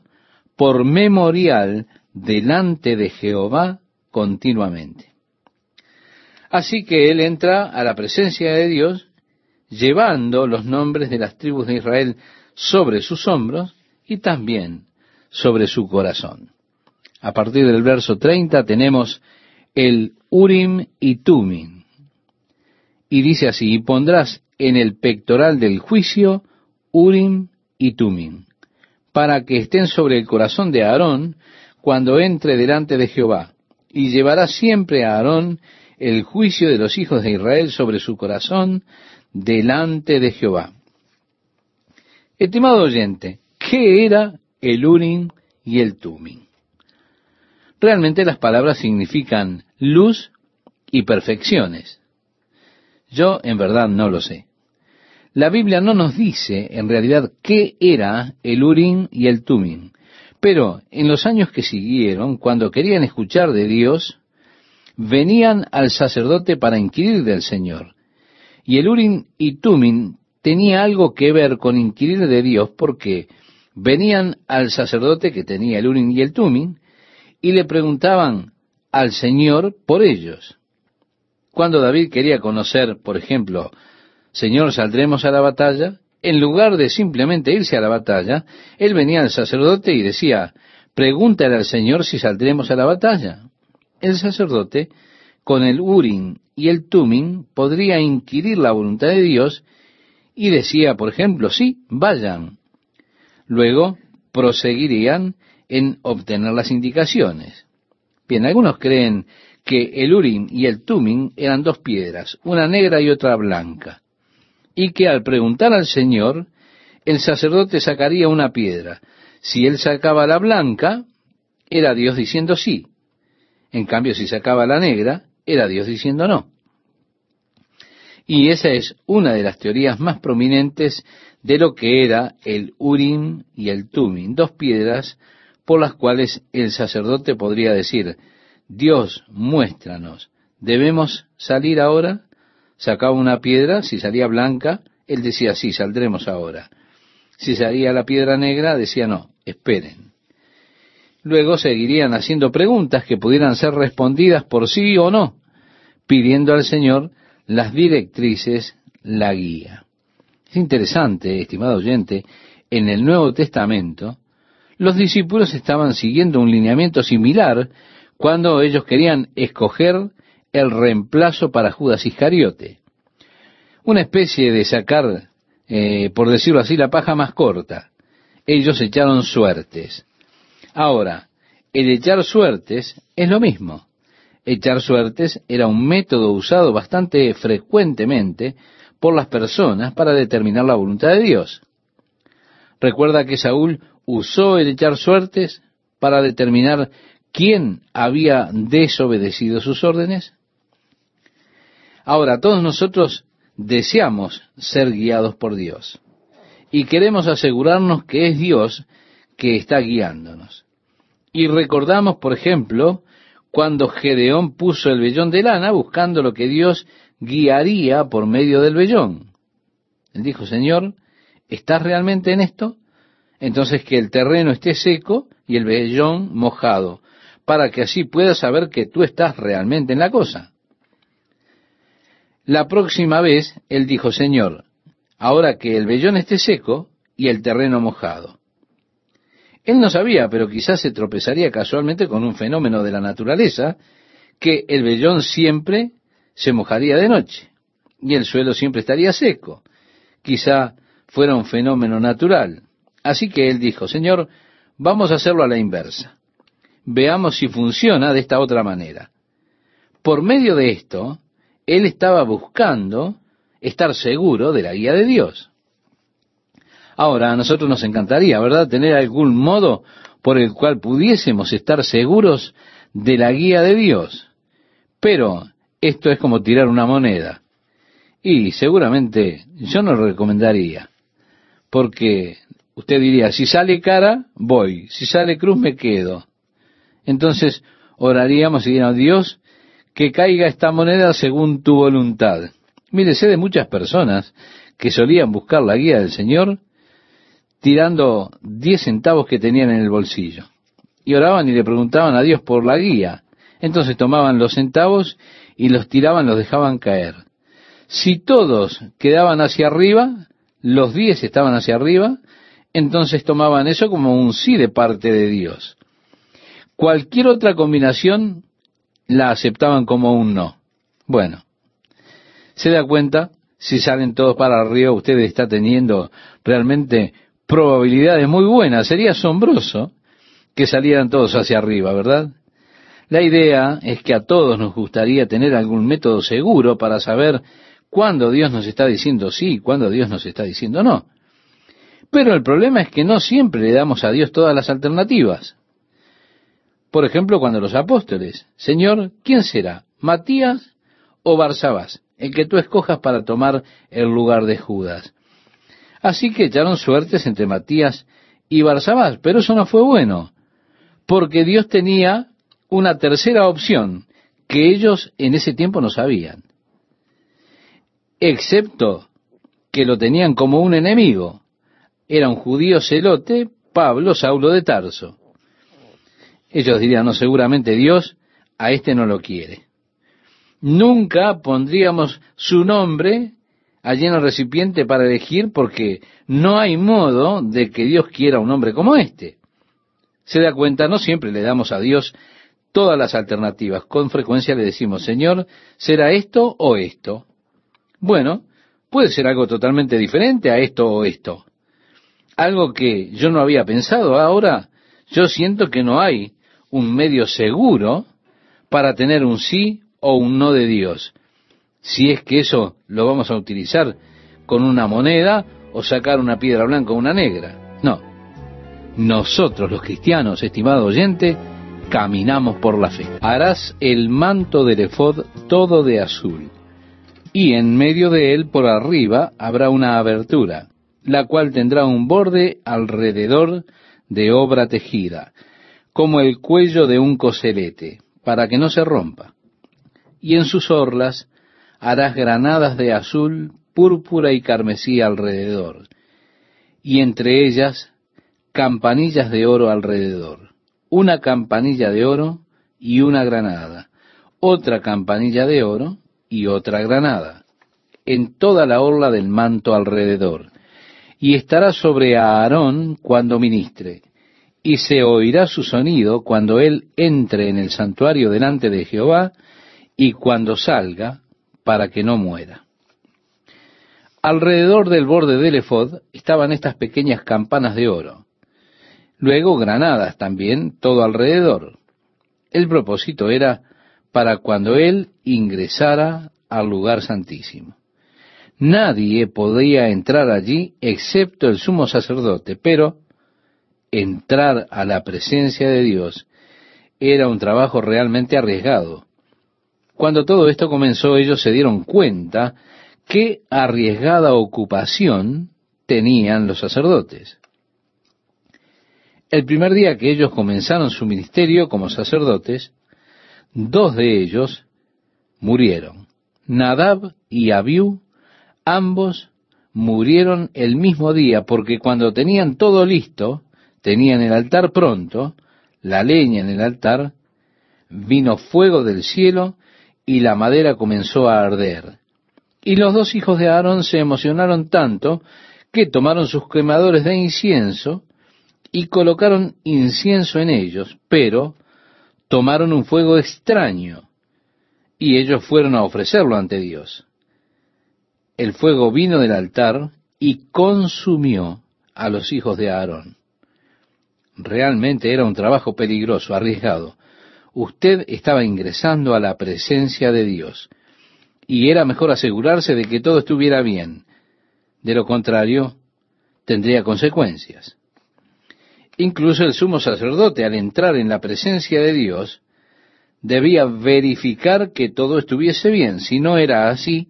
por memorial delante de Jehová continuamente. Así que él entra a la presencia de Dios llevando los nombres de las tribus de Israel sobre sus hombros y también sobre su corazón. A partir del verso 30 tenemos el Urim y Tumim. Y dice así, y pondrás en el pectoral del juicio Urim y Tumim, para que estén sobre el corazón de Aarón cuando entre delante de Jehová. Y llevará siempre a Aarón el juicio de los hijos de Israel sobre su corazón delante de Jehová. Estimado oyente, ¿qué era el Urim y el Tumim? Realmente las palabras significan luz y perfecciones. Yo en verdad no lo sé. La Biblia no nos dice en realidad qué era el Urim y el Tumim, pero en los años que siguieron, cuando querían escuchar de Dios, venían al sacerdote para inquirir del Señor. Y el Urim y Tumim tenía algo que ver con inquirir de Dios porque venían al sacerdote que tenía el Urim y el Tumim y le preguntaban al Señor por ellos. Cuando David quería conocer, por ejemplo, Señor, ¿saldremos a la batalla? En lugar de simplemente irse a la batalla, él venía al sacerdote y decía, pregúntale al Señor si saldremos a la batalla. El sacerdote, con el Urim y el Tumim, podría inquirir la voluntad de Dios y decía, por ejemplo, sí, vayan. Luego proseguirían en obtener las indicaciones. Bien, algunos creen que el Urim y el Tumim eran dos piedras, una negra y otra blanca, y que al preguntar al Señor, el sacerdote sacaría una piedra. Si él sacaba la blanca, era Dios diciendo sí. En cambio, si sacaba la negra, era Dios diciendo no. Y esa es una de las teorías más prominentes de lo que era el Urim y el Tumim, dos piedras por las cuales el sacerdote podría decir, Dios, muéstranos, ¿debemos salir ahora? Sacaba una piedra, si salía blanca, él decía, sí, saldremos ahora. Si salía la piedra negra, decía, no, esperen. Luego seguirían haciendo preguntas que pudieran ser respondidas por sí o no, pidiendo al Señor las directrices, la guía. Es interesante, estimado oyente, en el Nuevo Testamento, los discípulos estaban siguiendo un lineamiento similar cuando ellos querían escoger el reemplazo para Judas Iscariote. Una especie de sacar, eh, por decirlo así, la paja más corta. Ellos echaron suertes. Ahora, el echar suertes es lo mismo. Echar suertes era un método usado bastante frecuentemente por las personas para determinar la voluntad de Dios. Recuerda que Saúl usó el echar suertes para determinar quién había desobedecido sus órdenes. Ahora, todos nosotros deseamos ser guiados por Dios y queremos asegurarnos que es Dios que está guiándonos. Y recordamos, por ejemplo, cuando Gedeón puso el vellón de lana buscando lo que Dios guiaría por medio del vellón. Él dijo, Señor, ¿estás realmente en esto? entonces que el terreno esté seco y el vellón mojado, para que así puedas saber que tú estás realmente en la cosa. La próxima vez él dijo, Señor, ahora que el vellón esté seco y el terreno mojado. Él no sabía, pero quizás se tropezaría casualmente con un fenómeno de la naturaleza, que el vellón siempre se mojaría de noche y el suelo siempre estaría seco. Quizá fuera un fenómeno natural. Así que él dijo, Señor, vamos a hacerlo a la inversa. Veamos si funciona de esta otra manera. Por medio de esto, él estaba buscando estar seguro de la guía de Dios. Ahora, a nosotros nos encantaría, ¿verdad?, tener algún modo por el cual pudiésemos estar seguros de la guía de Dios. Pero esto es como tirar una moneda. Y seguramente yo no lo recomendaría, porque usted diría, si sale cara, voy, si sale cruz, me quedo. Entonces oraríamos y diríamos, Dios, que caiga esta moneda según tu voluntad. Mire, sé de muchas personas que solían buscar la guía del Señor tirando diez centavos que tenían en el bolsillo. Y oraban y le preguntaban a Dios por la guía. Entonces tomaban los centavos y los tiraban, los dejaban caer. Si todos quedaban hacia arriba, los diez estaban hacia arriba, entonces tomaban eso como un sí de parte de Dios. Cualquier otra combinación la aceptaban como un no. Bueno, se da cuenta, si salen todos para arriba, usted está teniendo realmente probabilidades muy buenas. Sería asombroso que salieran todos hacia arriba, ¿verdad? La idea es que a todos nos gustaría tener algún método seguro para saber cuándo Dios nos está diciendo sí y cuándo Dios nos está diciendo no. Pero el problema es que no siempre le damos a Dios todas las alternativas. Por ejemplo, cuando los apóstoles, Señor, ¿quién será? ¿Matías o Barsabás? El que tú escojas para tomar el lugar de Judas. Así que echaron suertes entre Matías y Barsabás, pero eso no fue bueno, porque Dios tenía una tercera opción que ellos en ese tiempo no sabían excepto que lo tenían como un enemigo. Era un judío celote, Pablo, Saulo de Tarso. Ellos dirían, no, seguramente Dios a este no lo quiere. Nunca pondríamos su nombre allí en recipiente para elegir porque no hay modo de que Dios quiera un hombre como este. Se da cuenta, no siempre le damos a Dios todas las alternativas. Con frecuencia le decimos, Señor, ¿será esto o esto? Bueno, puede ser algo totalmente diferente a esto o esto. Algo que yo no había pensado. Ahora yo siento que no hay un medio seguro para tener un sí o un no de Dios. Si es que eso lo vamos a utilizar con una moneda o sacar una piedra blanca o una negra. No. Nosotros los cristianos, estimado oyente, caminamos por la fe. Harás el manto del efod todo de azul y en medio de él por arriba habrá una abertura, la cual tendrá un borde alrededor de obra tejida, como el cuello de un coselete, para que no se rompa. Y en sus orlas harás granadas de azul, púrpura y carmesí alrededor, y entre ellas campanillas de oro alrededor, una campanilla de oro y una granada, otra campanilla de oro y otra granada, en toda la orla del manto alrededor, y estará sobre Aarón cuando ministre, y se oirá su sonido cuando él entre en el santuario delante de Jehová, y cuando salga, para que no muera. Alrededor del borde del efod estaban estas pequeñas campanas de oro, luego granadas también todo alrededor. El propósito era para cuando él ingresara al lugar santísimo. Nadie podía entrar allí excepto el sumo sacerdote, pero entrar a la presencia de Dios era un trabajo realmente arriesgado. Cuando todo esto comenzó, ellos se dieron cuenta qué arriesgada ocupación tenían los sacerdotes. El primer día que ellos comenzaron su ministerio como sacerdotes, dos de ellos murieron. Nadab y Abiú, ambos murieron el mismo día porque cuando tenían todo listo, tenían el altar pronto, la leña en el altar, vino fuego del cielo y la madera comenzó a arder. Y los dos hijos de Aarón se emocionaron tanto que tomaron sus quemadores de incienso y colocaron incienso en ellos, pero tomaron un fuego extraño y ellos fueron a ofrecerlo ante Dios. El fuego vino del altar y consumió a los hijos de Aarón. Realmente era un trabajo peligroso, arriesgado. Usted estaba ingresando a la presencia de Dios y era mejor asegurarse de que todo estuviera bien. De lo contrario, tendría consecuencias. Incluso el sumo sacerdote, al entrar en la presencia de Dios, debía verificar que todo estuviese bien. Si no era así,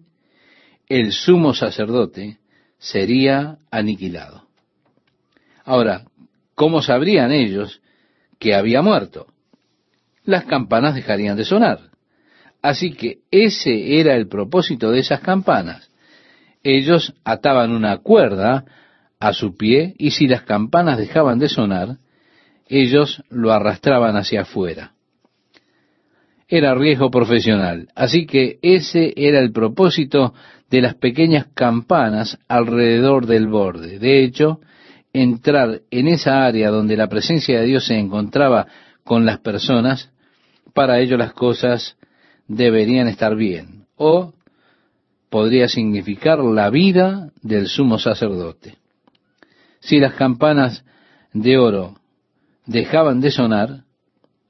el sumo sacerdote sería aniquilado. Ahora, ¿cómo sabrían ellos que había muerto? Las campanas dejarían de sonar. Así que ese era el propósito de esas campanas. Ellos ataban una cuerda a su pie, y si las campanas dejaban de sonar, ellos lo arrastraban hacia afuera. Era riesgo profesional, así que ese era el propósito de las pequeñas campanas alrededor del borde. De hecho, entrar en esa área donde la presencia de Dios se encontraba con las personas, para ello las cosas deberían estar bien. O podría significar la vida del sumo sacerdote. Si las campanas de oro dejaban de sonar,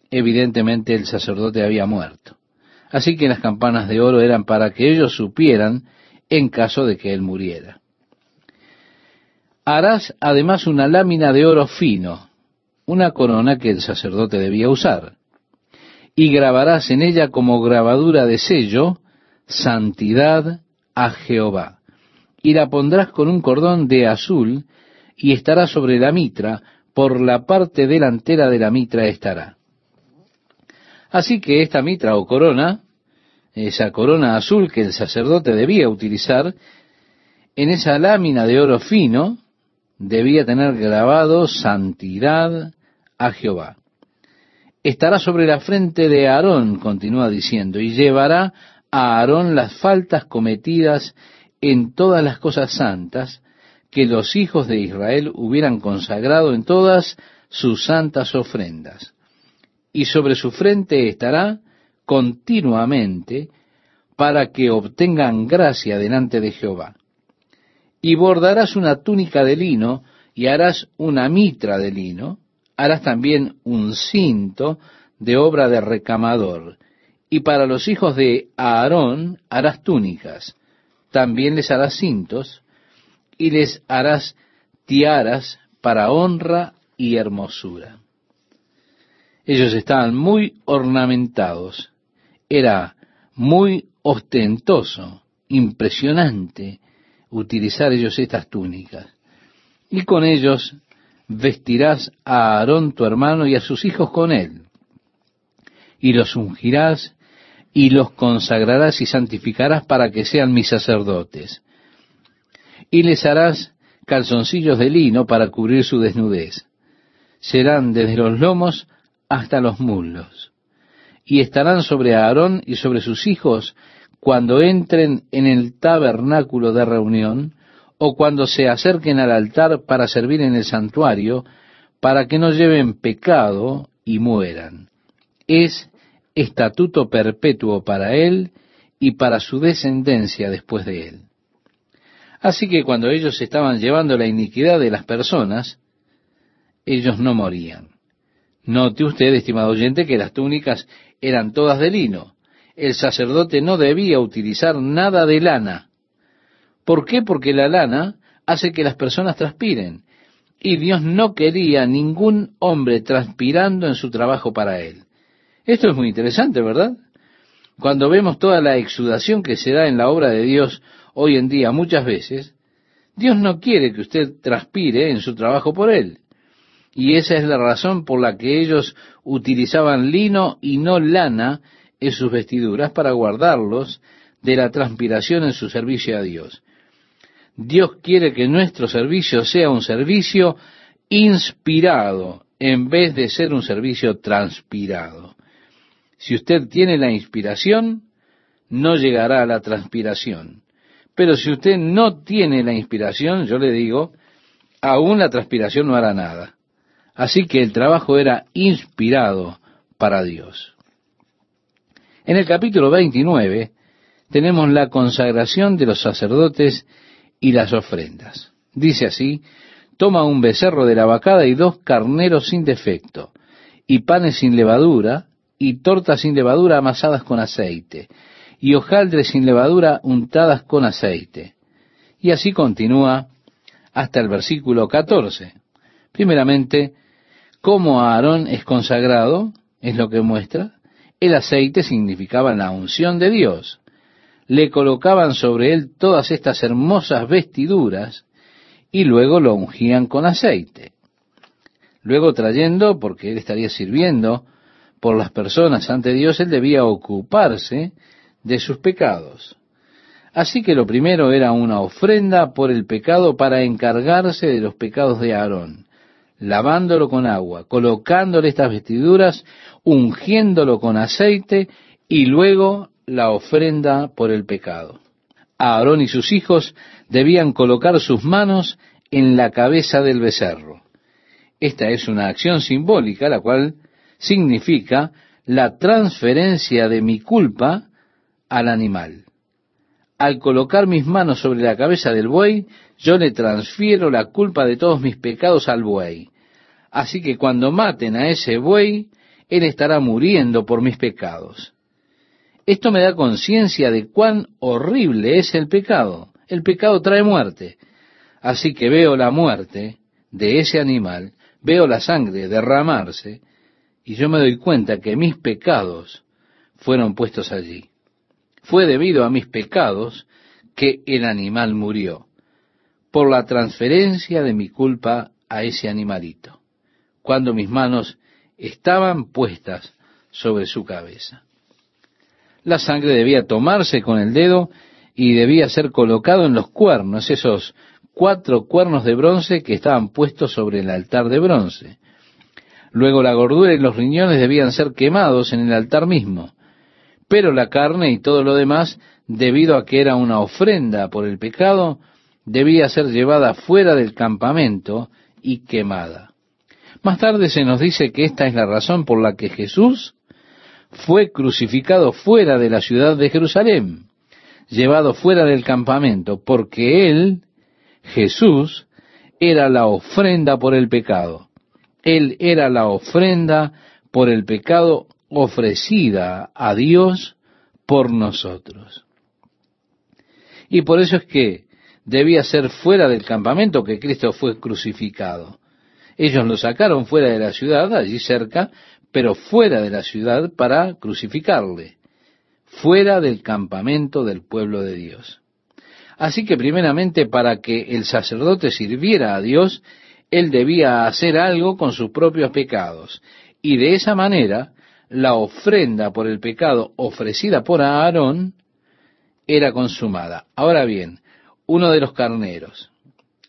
evidentemente el sacerdote había muerto. Así que las campanas de oro eran para que ellos supieran en caso de que él muriera. Harás además una lámina de oro fino, una corona que el sacerdote debía usar, y grabarás en ella como grabadura de sello, santidad a Jehová, y la pondrás con un cordón de azul, y estará sobre la mitra, por la parte delantera de la mitra estará. Así que esta mitra o corona, esa corona azul que el sacerdote debía utilizar, en esa lámina de oro fino debía tener grabado santidad a Jehová. Estará sobre la frente de Aarón, continúa diciendo, y llevará a Aarón las faltas cometidas en todas las cosas santas, que los hijos de Israel hubieran consagrado en todas sus santas ofrendas. Y sobre su frente estará continuamente para que obtengan gracia delante de Jehová. Y bordarás una túnica de lino y harás una mitra de lino, harás también un cinto de obra de recamador, y para los hijos de Aarón harás túnicas, también les harás cintos, y les harás tiaras para honra y hermosura. Ellos estaban muy ornamentados. Era muy ostentoso, impresionante utilizar ellos estas túnicas. Y con ellos vestirás a Aarón tu hermano y a sus hijos con él. Y los ungirás y los consagrarás y santificarás para que sean mis sacerdotes y les harás calzoncillos de lino para cubrir su desnudez. Serán desde los lomos hasta los muslos. Y estarán sobre Aarón y sobre sus hijos cuando entren en el tabernáculo de reunión o cuando se acerquen al altar para servir en el santuario, para que no lleven pecado y mueran. Es estatuto perpetuo para él y para su descendencia después de él. Así que cuando ellos estaban llevando la iniquidad de las personas, ellos no morían. Note usted, estimado oyente, que las túnicas eran todas de lino. El sacerdote no debía utilizar nada de lana. ¿Por qué? Porque la lana hace que las personas transpiren. Y Dios no quería ningún hombre transpirando en su trabajo para él. Esto es muy interesante, ¿verdad? Cuando vemos toda la exudación que se da en la obra de Dios hoy en día muchas veces, Dios no quiere que usted transpire en su trabajo por Él. Y esa es la razón por la que ellos utilizaban lino y no lana en sus vestiduras para guardarlos de la transpiración en su servicio a Dios. Dios quiere que nuestro servicio sea un servicio inspirado en vez de ser un servicio transpirado. Si usted tiene la inspiración, no llegará a la transpiración. Pero si usted no tiene la inspiración, yo le digo, aún la transpiración no hará nada. Así que el trabajo era inspirado para Dios. En el capítulo 29 tenemos la consagración de los sacerdotes y las ofrendas. Dice así, toma un becerro de la vacada y dos carneros sin defecto, y panes sin levadura, y tortas sin levadura amasadas con aceite, y hojaldres sin levadura untadas con aceite. Y así continúa hasta el versículo 14. Primeramente, cómo Aarón es consagrado, es lo que muestra. El aceite significaba la unción de Dios. Le colocaban sobre él todas estas hermosas vestiduras y luego lo ungían con aceite. Luego trayendo, porque él estaría sirviendo por las personas ante Dios, él debía ocuparse de sus pecados. Así que lo primero era una ofrenda por el pecado para encargarse de los pecados de Aarón, lavándolo con agua, colocándole estas vestiduras, ungiéndolo con aceite y luego la ofrenda por el pecado. Aarón y sus hijos debían colocar sus manos en la cabeza del becerro. Esta es una acción simbólica, la cual significa la transferencia de mi culpa al animal. Al colocar mis manos sobre la cabeza del buey, yo le transfiero la culpa de todos mis pecados al buey. Así que cuando maten a ese buey, él estará muriendo por mis pecados. Esto me da conciencia de cuán horrible es el pecado. El pecado trae muerte. Así que veo la muerte de ese animal, veo la sangre derramarse, y yo me doy cuenta que mis pecados fueron puestos allí. Fue debido a mis pecados que el animal murió, por la transferencia de mi culpa a ese animalito, cuando mis manos estaban puestas sobre su cabeza. La sangre debía tomarse con el dedo y debía ser colocado en los cuernos, esos cuatro cuernos de bronce que estaban puestos sobre el altar de bronce. Luego la gordura y los riñones debían ser quemados en el altar mismo pero la carne y todo lo demás, debido a que era una ofrenda por el pecado, debía ser llevada fuera del campamento y quemada. Más tarde se nos dice que esta es la razón por la que Jesús fue crucificado fuera de la ciudad de Jerusalén, llevado fuera del campamento, porque Él, Jesús, era la ofrenda por el pecado. Él era la ofrenda por el pecado ofrecida a Dios por nosotros. Y por eso es que debía ser fuera del campamento que Cristo fue crucificado. Ellos lo sacaron fuera de la ciudad, allí cerca, pero fuera de la ciudad para crucificarle, fuera del campamento del pueblo de Dios. Así que primeramente para que el sacerdote sirviera a Dios, él debía hacer algo con sus propios pecados. Y de esa manera la ofrenda por el pecado ofrecida por Aarón era consumada. Ahora bien, uno de los carneros.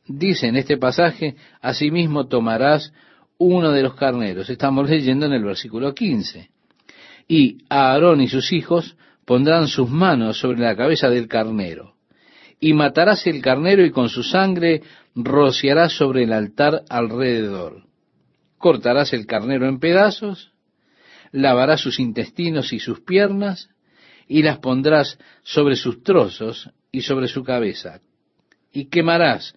Dice en este pasaje, asimismo tomarás uno de los carneros. Estamos leyendo en el versículo 15. Y Aarón y sus hijos pondrán sus manos sobre la cabeza del carnero. Y matarás el carnero y con su sangre rociarás sobre el altar alrededor. Cortarás el carnero en pedazos lavarás sus intestinos y sus piernas, y las pondrás sobre sus trozos y sobre su cabeza, y quemarás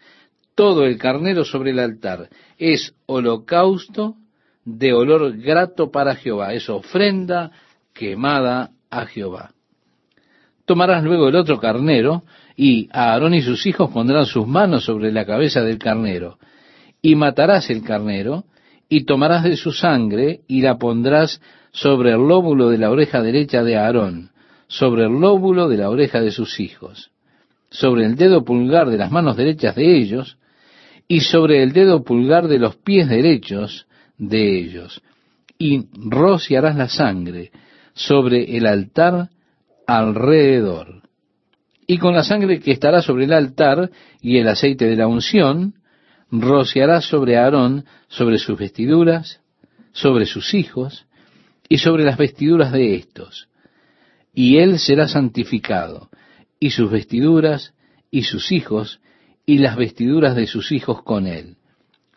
todo el carnero sobre el altar. Es holocausto de olor grato para Jehová, es ofrenda quemada a Jehová. Tomarás luego el otro carnero, y Aarón y sus hijos pondrán sus manos sobre la cabeza del carnero, y matarás el carnero, y tomarás de su sangre, y la pondrás sobre el lóbulo de la oreja derecha de Aarón, sobre el lóbulo de la oreja de sus hijos, sobre el dedo pulgar de las manos derechas de ellos, y sobre el dedo pulgar de los pies derechos de ellos, y rociarás la sangre sobre el altar alrededor. Y con la sangre que estará sobre el altar y el aceite de la unción, rociarás sobre Aarón, sobre sus vestiduras, sobre sus hijos, y sobre las vestiduras de éstos. Y él será santificado, y sus vestiduras, y sus hijos, y las vestiduras de sus hijos con él.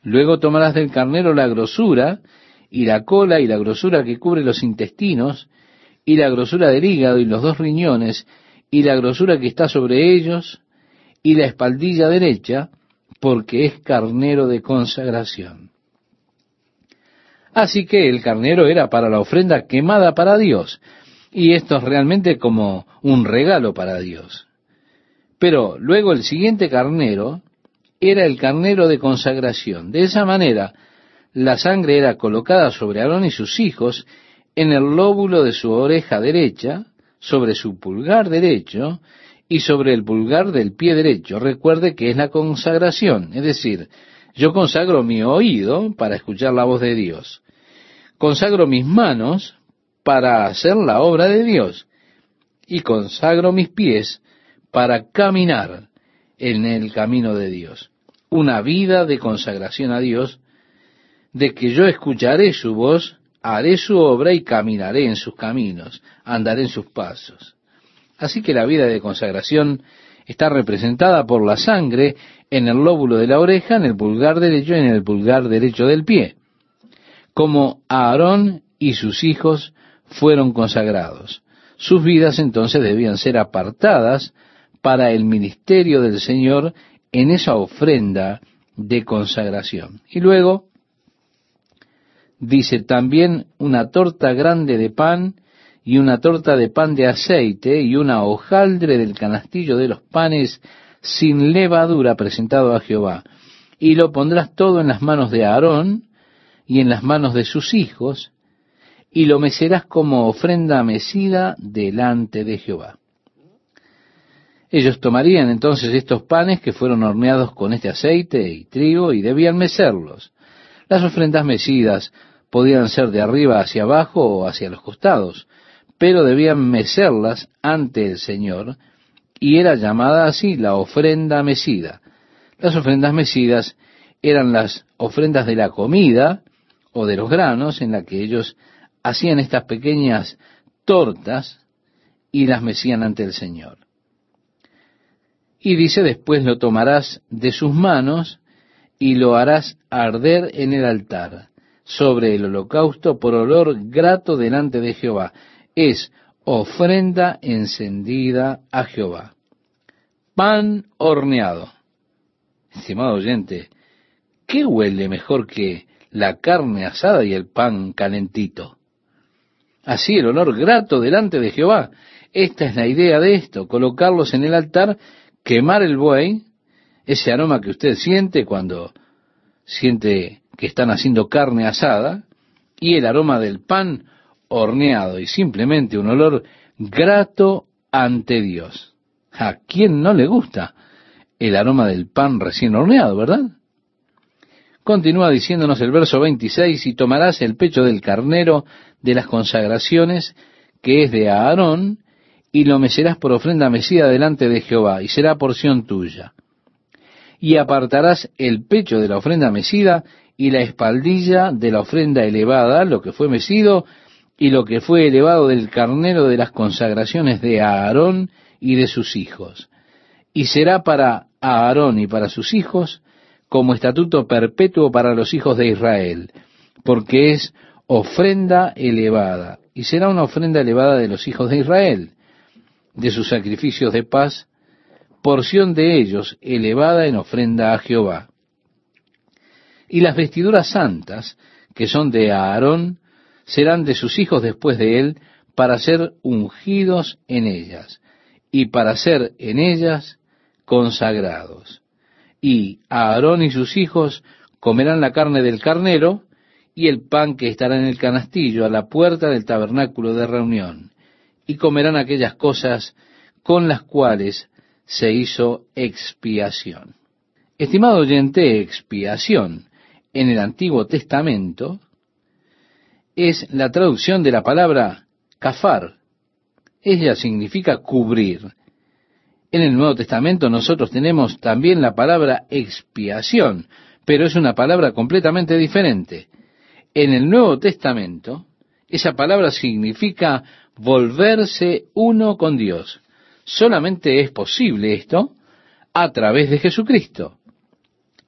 Luego tomarás del carnero la grosura, y la cola, y la grosura que cubre los intestinos, y la grosura del hígado, y los dos riñones, y la grosura que está sobre ellos, y la espaldilla derecha, porque es carnero de consagración. Así que el carnero era para la ofrenda quemada para Dios. Y esto es realmente como un regalo para Dios. Pero luego el siguiente carnero era el carnero de consagración. De esa manera, la sangre era colocada sobre Aarón y sus hijos en el lóbulo de su oreja derecha, sobre su pulgar derecho y sobre el pulgar del pie derecho. Recuerde que es la consagración, es decir, yo consagro mi oído para escuchar la voz de Dios. Consagro mis manos para hacer la obra de Dios. Y consagro mis pies para caminar en el camino de Dios. Una vida de consagración a Dios, de que yo escucharé su voz, haré su obra y caminaré en sus caminos, andaré en sus pasos. Así que la vida de consagración está representada por la sangre en el lóbulo de la oreja, en el pulgar derecho y en el pulgar derecho del pie. Como Aarón y sus hijos fueron consagrados. Sus vidas entonces debían ser apartadas para el ministerio del Señor en esa ofrenda de consagración. Y luego dice también una torta grande de pan y una torta de pan de aceite y una hojaldre del canastillo de los panes sin levadura presentado a Jehová. Y lo pondrás todo en las manos de Aarón y en las manos de sus hijos, y lo mecerás como ofrenda mecida delante de Jehová. Ellos tomarían entonces estos panes que fueron horneados con este aceite y trigo y debían mecerlos. Las ofrendas mecidas podían ser de arriba hacia abajo o hacia los costados, pero debían mecerlas ante el Señor, y era llamada así la ofrenda mecida. Las ofrendas mecidas eran las ofrendas de la comida o de los granos en la que ellos hacían estas pequeñas tortas y las mecían ante el Señor. Y dice, después lo tomarás de sus manos y lo harás arder en el altar sobre el holocausto por olor grato delante de Jehová es ofrenda encendida a Jehová. Pan horneado. Estimado oyente, ¿qué huele mejor que la carne asada y el pan calentito? Así el olor grato delante de Jehová. Esta es la idea de esto, colocarlos en el altar, quemar el buey, ese aroma que usted siente cuando siente que están haciendo carne asada, y el aroma del pan horneado y simplemente un olor grato ante Dios. ¿A quién no le gusta el aroma del pan recién horneado, verdad? Continúa diciéndonos el verso 26, y tomarás el pecho del carnero de las consagraciones, que es de Aarón, y lo mecerás por ofrenda mecida delante de Jehová, y será porción tuya. Y apartarás el pecho de la ofrenda mecida y la espaldilla de la ofrenda elevada, lo que fue mecido, y lo que fue elevado del carnero de las consagraciones de Aarón y de sus hijos. Y será para Aarón y para sus hijos como estatuto perpetuo para los hijos de Israel, porque es ofrenda elevada, y será una ofrenda elevada de los hijos de Israel, de sus sacrificios de paz, porción de ellos elevada en ofrenda a Jehová. Y las vestiduras santas, que son de Aarón, serán de sus hijos después de él para ser ungidos en ellas y para ser en ellas consagrados. Y Aarón y sus hijos comerán la carne del carnero y el pan que estará en el canastillo a la puerta del tabernáculo de reunión, y comerán aquellas cosas con las cuales se hizo expiación. Estimado oyente, expiación en el Antiguo Testamento es la traducción de la palabra kafar. Ella significa cubrir. En el Nuevo Testamento nosotros tenemos también la palabra expiación, pero es una palabra completamente diferente. En el Nuevo Testamento, esa palabra significa volverse uno con Dios. Solamente es posible esto a través de Jesucristo.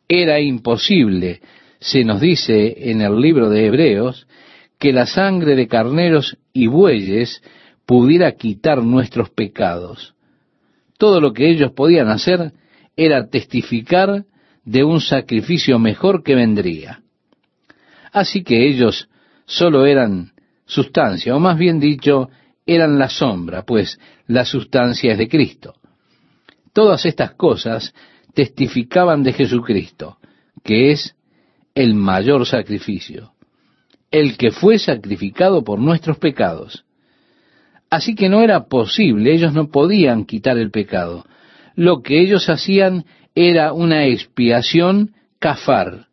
Era imposible, se nos dice en el libro de Hebreos, que la sangre de carneros y bueyes pudiera quitar nuestros pecados. Todo lo que ellos podían hacer era testificar de un sacrificio mejor que vendría. Así que ellos solo eran sustancia, o más bien dicho, eran la sombra, pues la sustancia es de Cristo. Todas estas cosas testificaban de Jesucristo, que es el mayor sacrificio el que fue sacrificado por nuestros pecados. Así que no era posible, ellos no podían quitar el pecado. Lo que ellos hacían era una expiación kafar.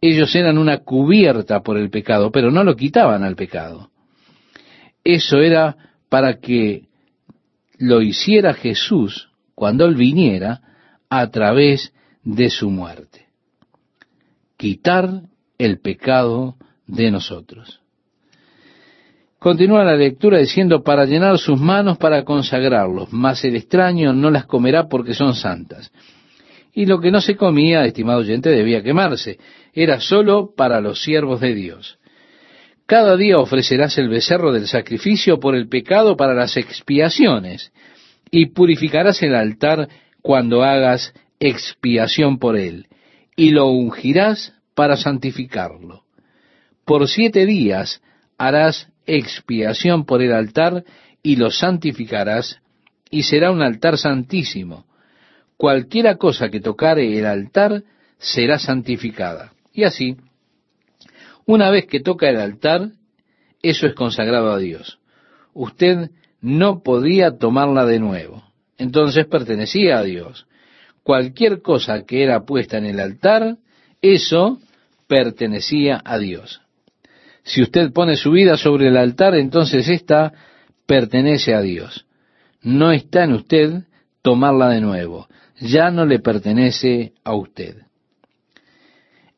Ellos eran una cubierta por el pecado, pero no lo quitaban al pecado. Eso era para que lo hiciera Jesús cuando Él viniera a través de su muerte. Quitar el pecado de nosotros. Continúa la lectura diciendo, para llenar sus manos para consagrarlos, mas el extraño no las comerá porque son santas. Y lo que no se comía, estimado oyente, debía quemarse. Era sólo para los siervos de Dios. Cada día ofrecerás el becerro del sacrificio por el pecado para las expiaciones, y purificarás el altar cuando hagas expiación por él, y lo ungirás para santificarlo. Por siete días harás expiación por el altar y lo santificarás, y será un altar santísimo. Cualquiera cosa que tocare el altar será santificada. Y así, una vez que toca el altar, eso es consagrado a Dios. Usted no podía tomarla de nuevo. Entonces pertenecía a Dios. Cualquier cosa que era puesta en el altar, eso pertenecía a Dios. Si usted pone su vida sobre el altar, entonces ésta pertenece a Dios. No está en usted tomarla de nuevo. Ya no le pertenece a usted.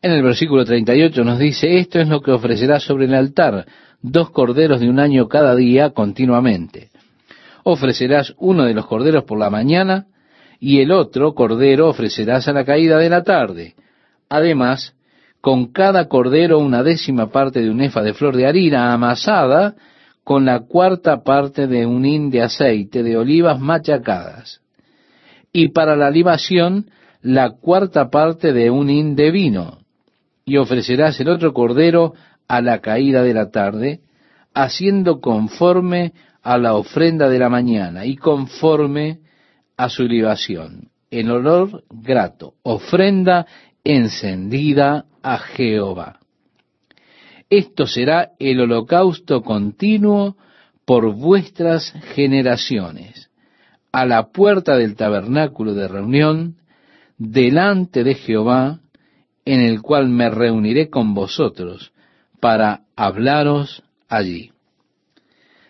En el versículo 38 nos dice, esto es lo que ofrecerá sobre el altar, dos corderos de un año cada día continuamente. Ofrecerás uno de los corderos por la mañana y el otro cordero ofrecerás a la caída de la tarde. Además, con cada cordero una décima parte de un efa de flor de harina amasada con la cuarta parte de un hin de aceite de olivas machacadas. Y para la libación, la cuarta parte de un hin de vino. Y ofrecerás el otro cordero a la caída de la tarde, haciendo conforme a la ofrenda de la mañana y conforme a su libación, en olor grato, ofrenda encendida a Jehová. Esto será el holocausto continuo por vuestras generaciones, a la puerta del tabernáculo de reunión, delante de Jehová, en el cual me reuniré con vosotros para hablaros allí.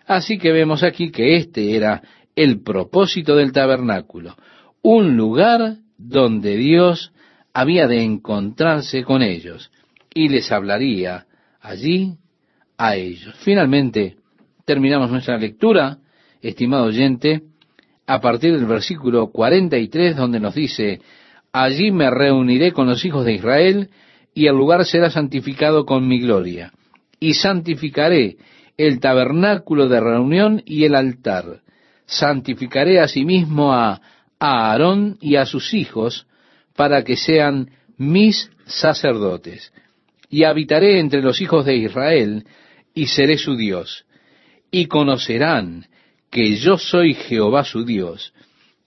Así que vemos aquí que este era el propósito del tabernáculo, un lugar donde Dios había de encontrarse con ellos y les hablaría allí a ellos. Finalmente, terminamos nuestra lectura, estimado oyente, a partir del versículo 43, donde nos dice, allí me reuniré con los hijos de Israel, y el lugar será santificado con mi gloria, y santificaré el tabernáculo de reunión y el altar. Santificaré asimismo a Aarón y a sus hijos, para que sean mis sacerdotes. Y habitaré entre los hijos de Israel, y seré su Dios. Y conocerán que yo soy Jehová su Dios,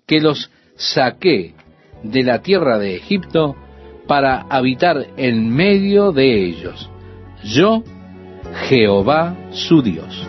que los saqué de la tierra de Egipto para habitar en medio de ellos. Yo, Jehová su Dios.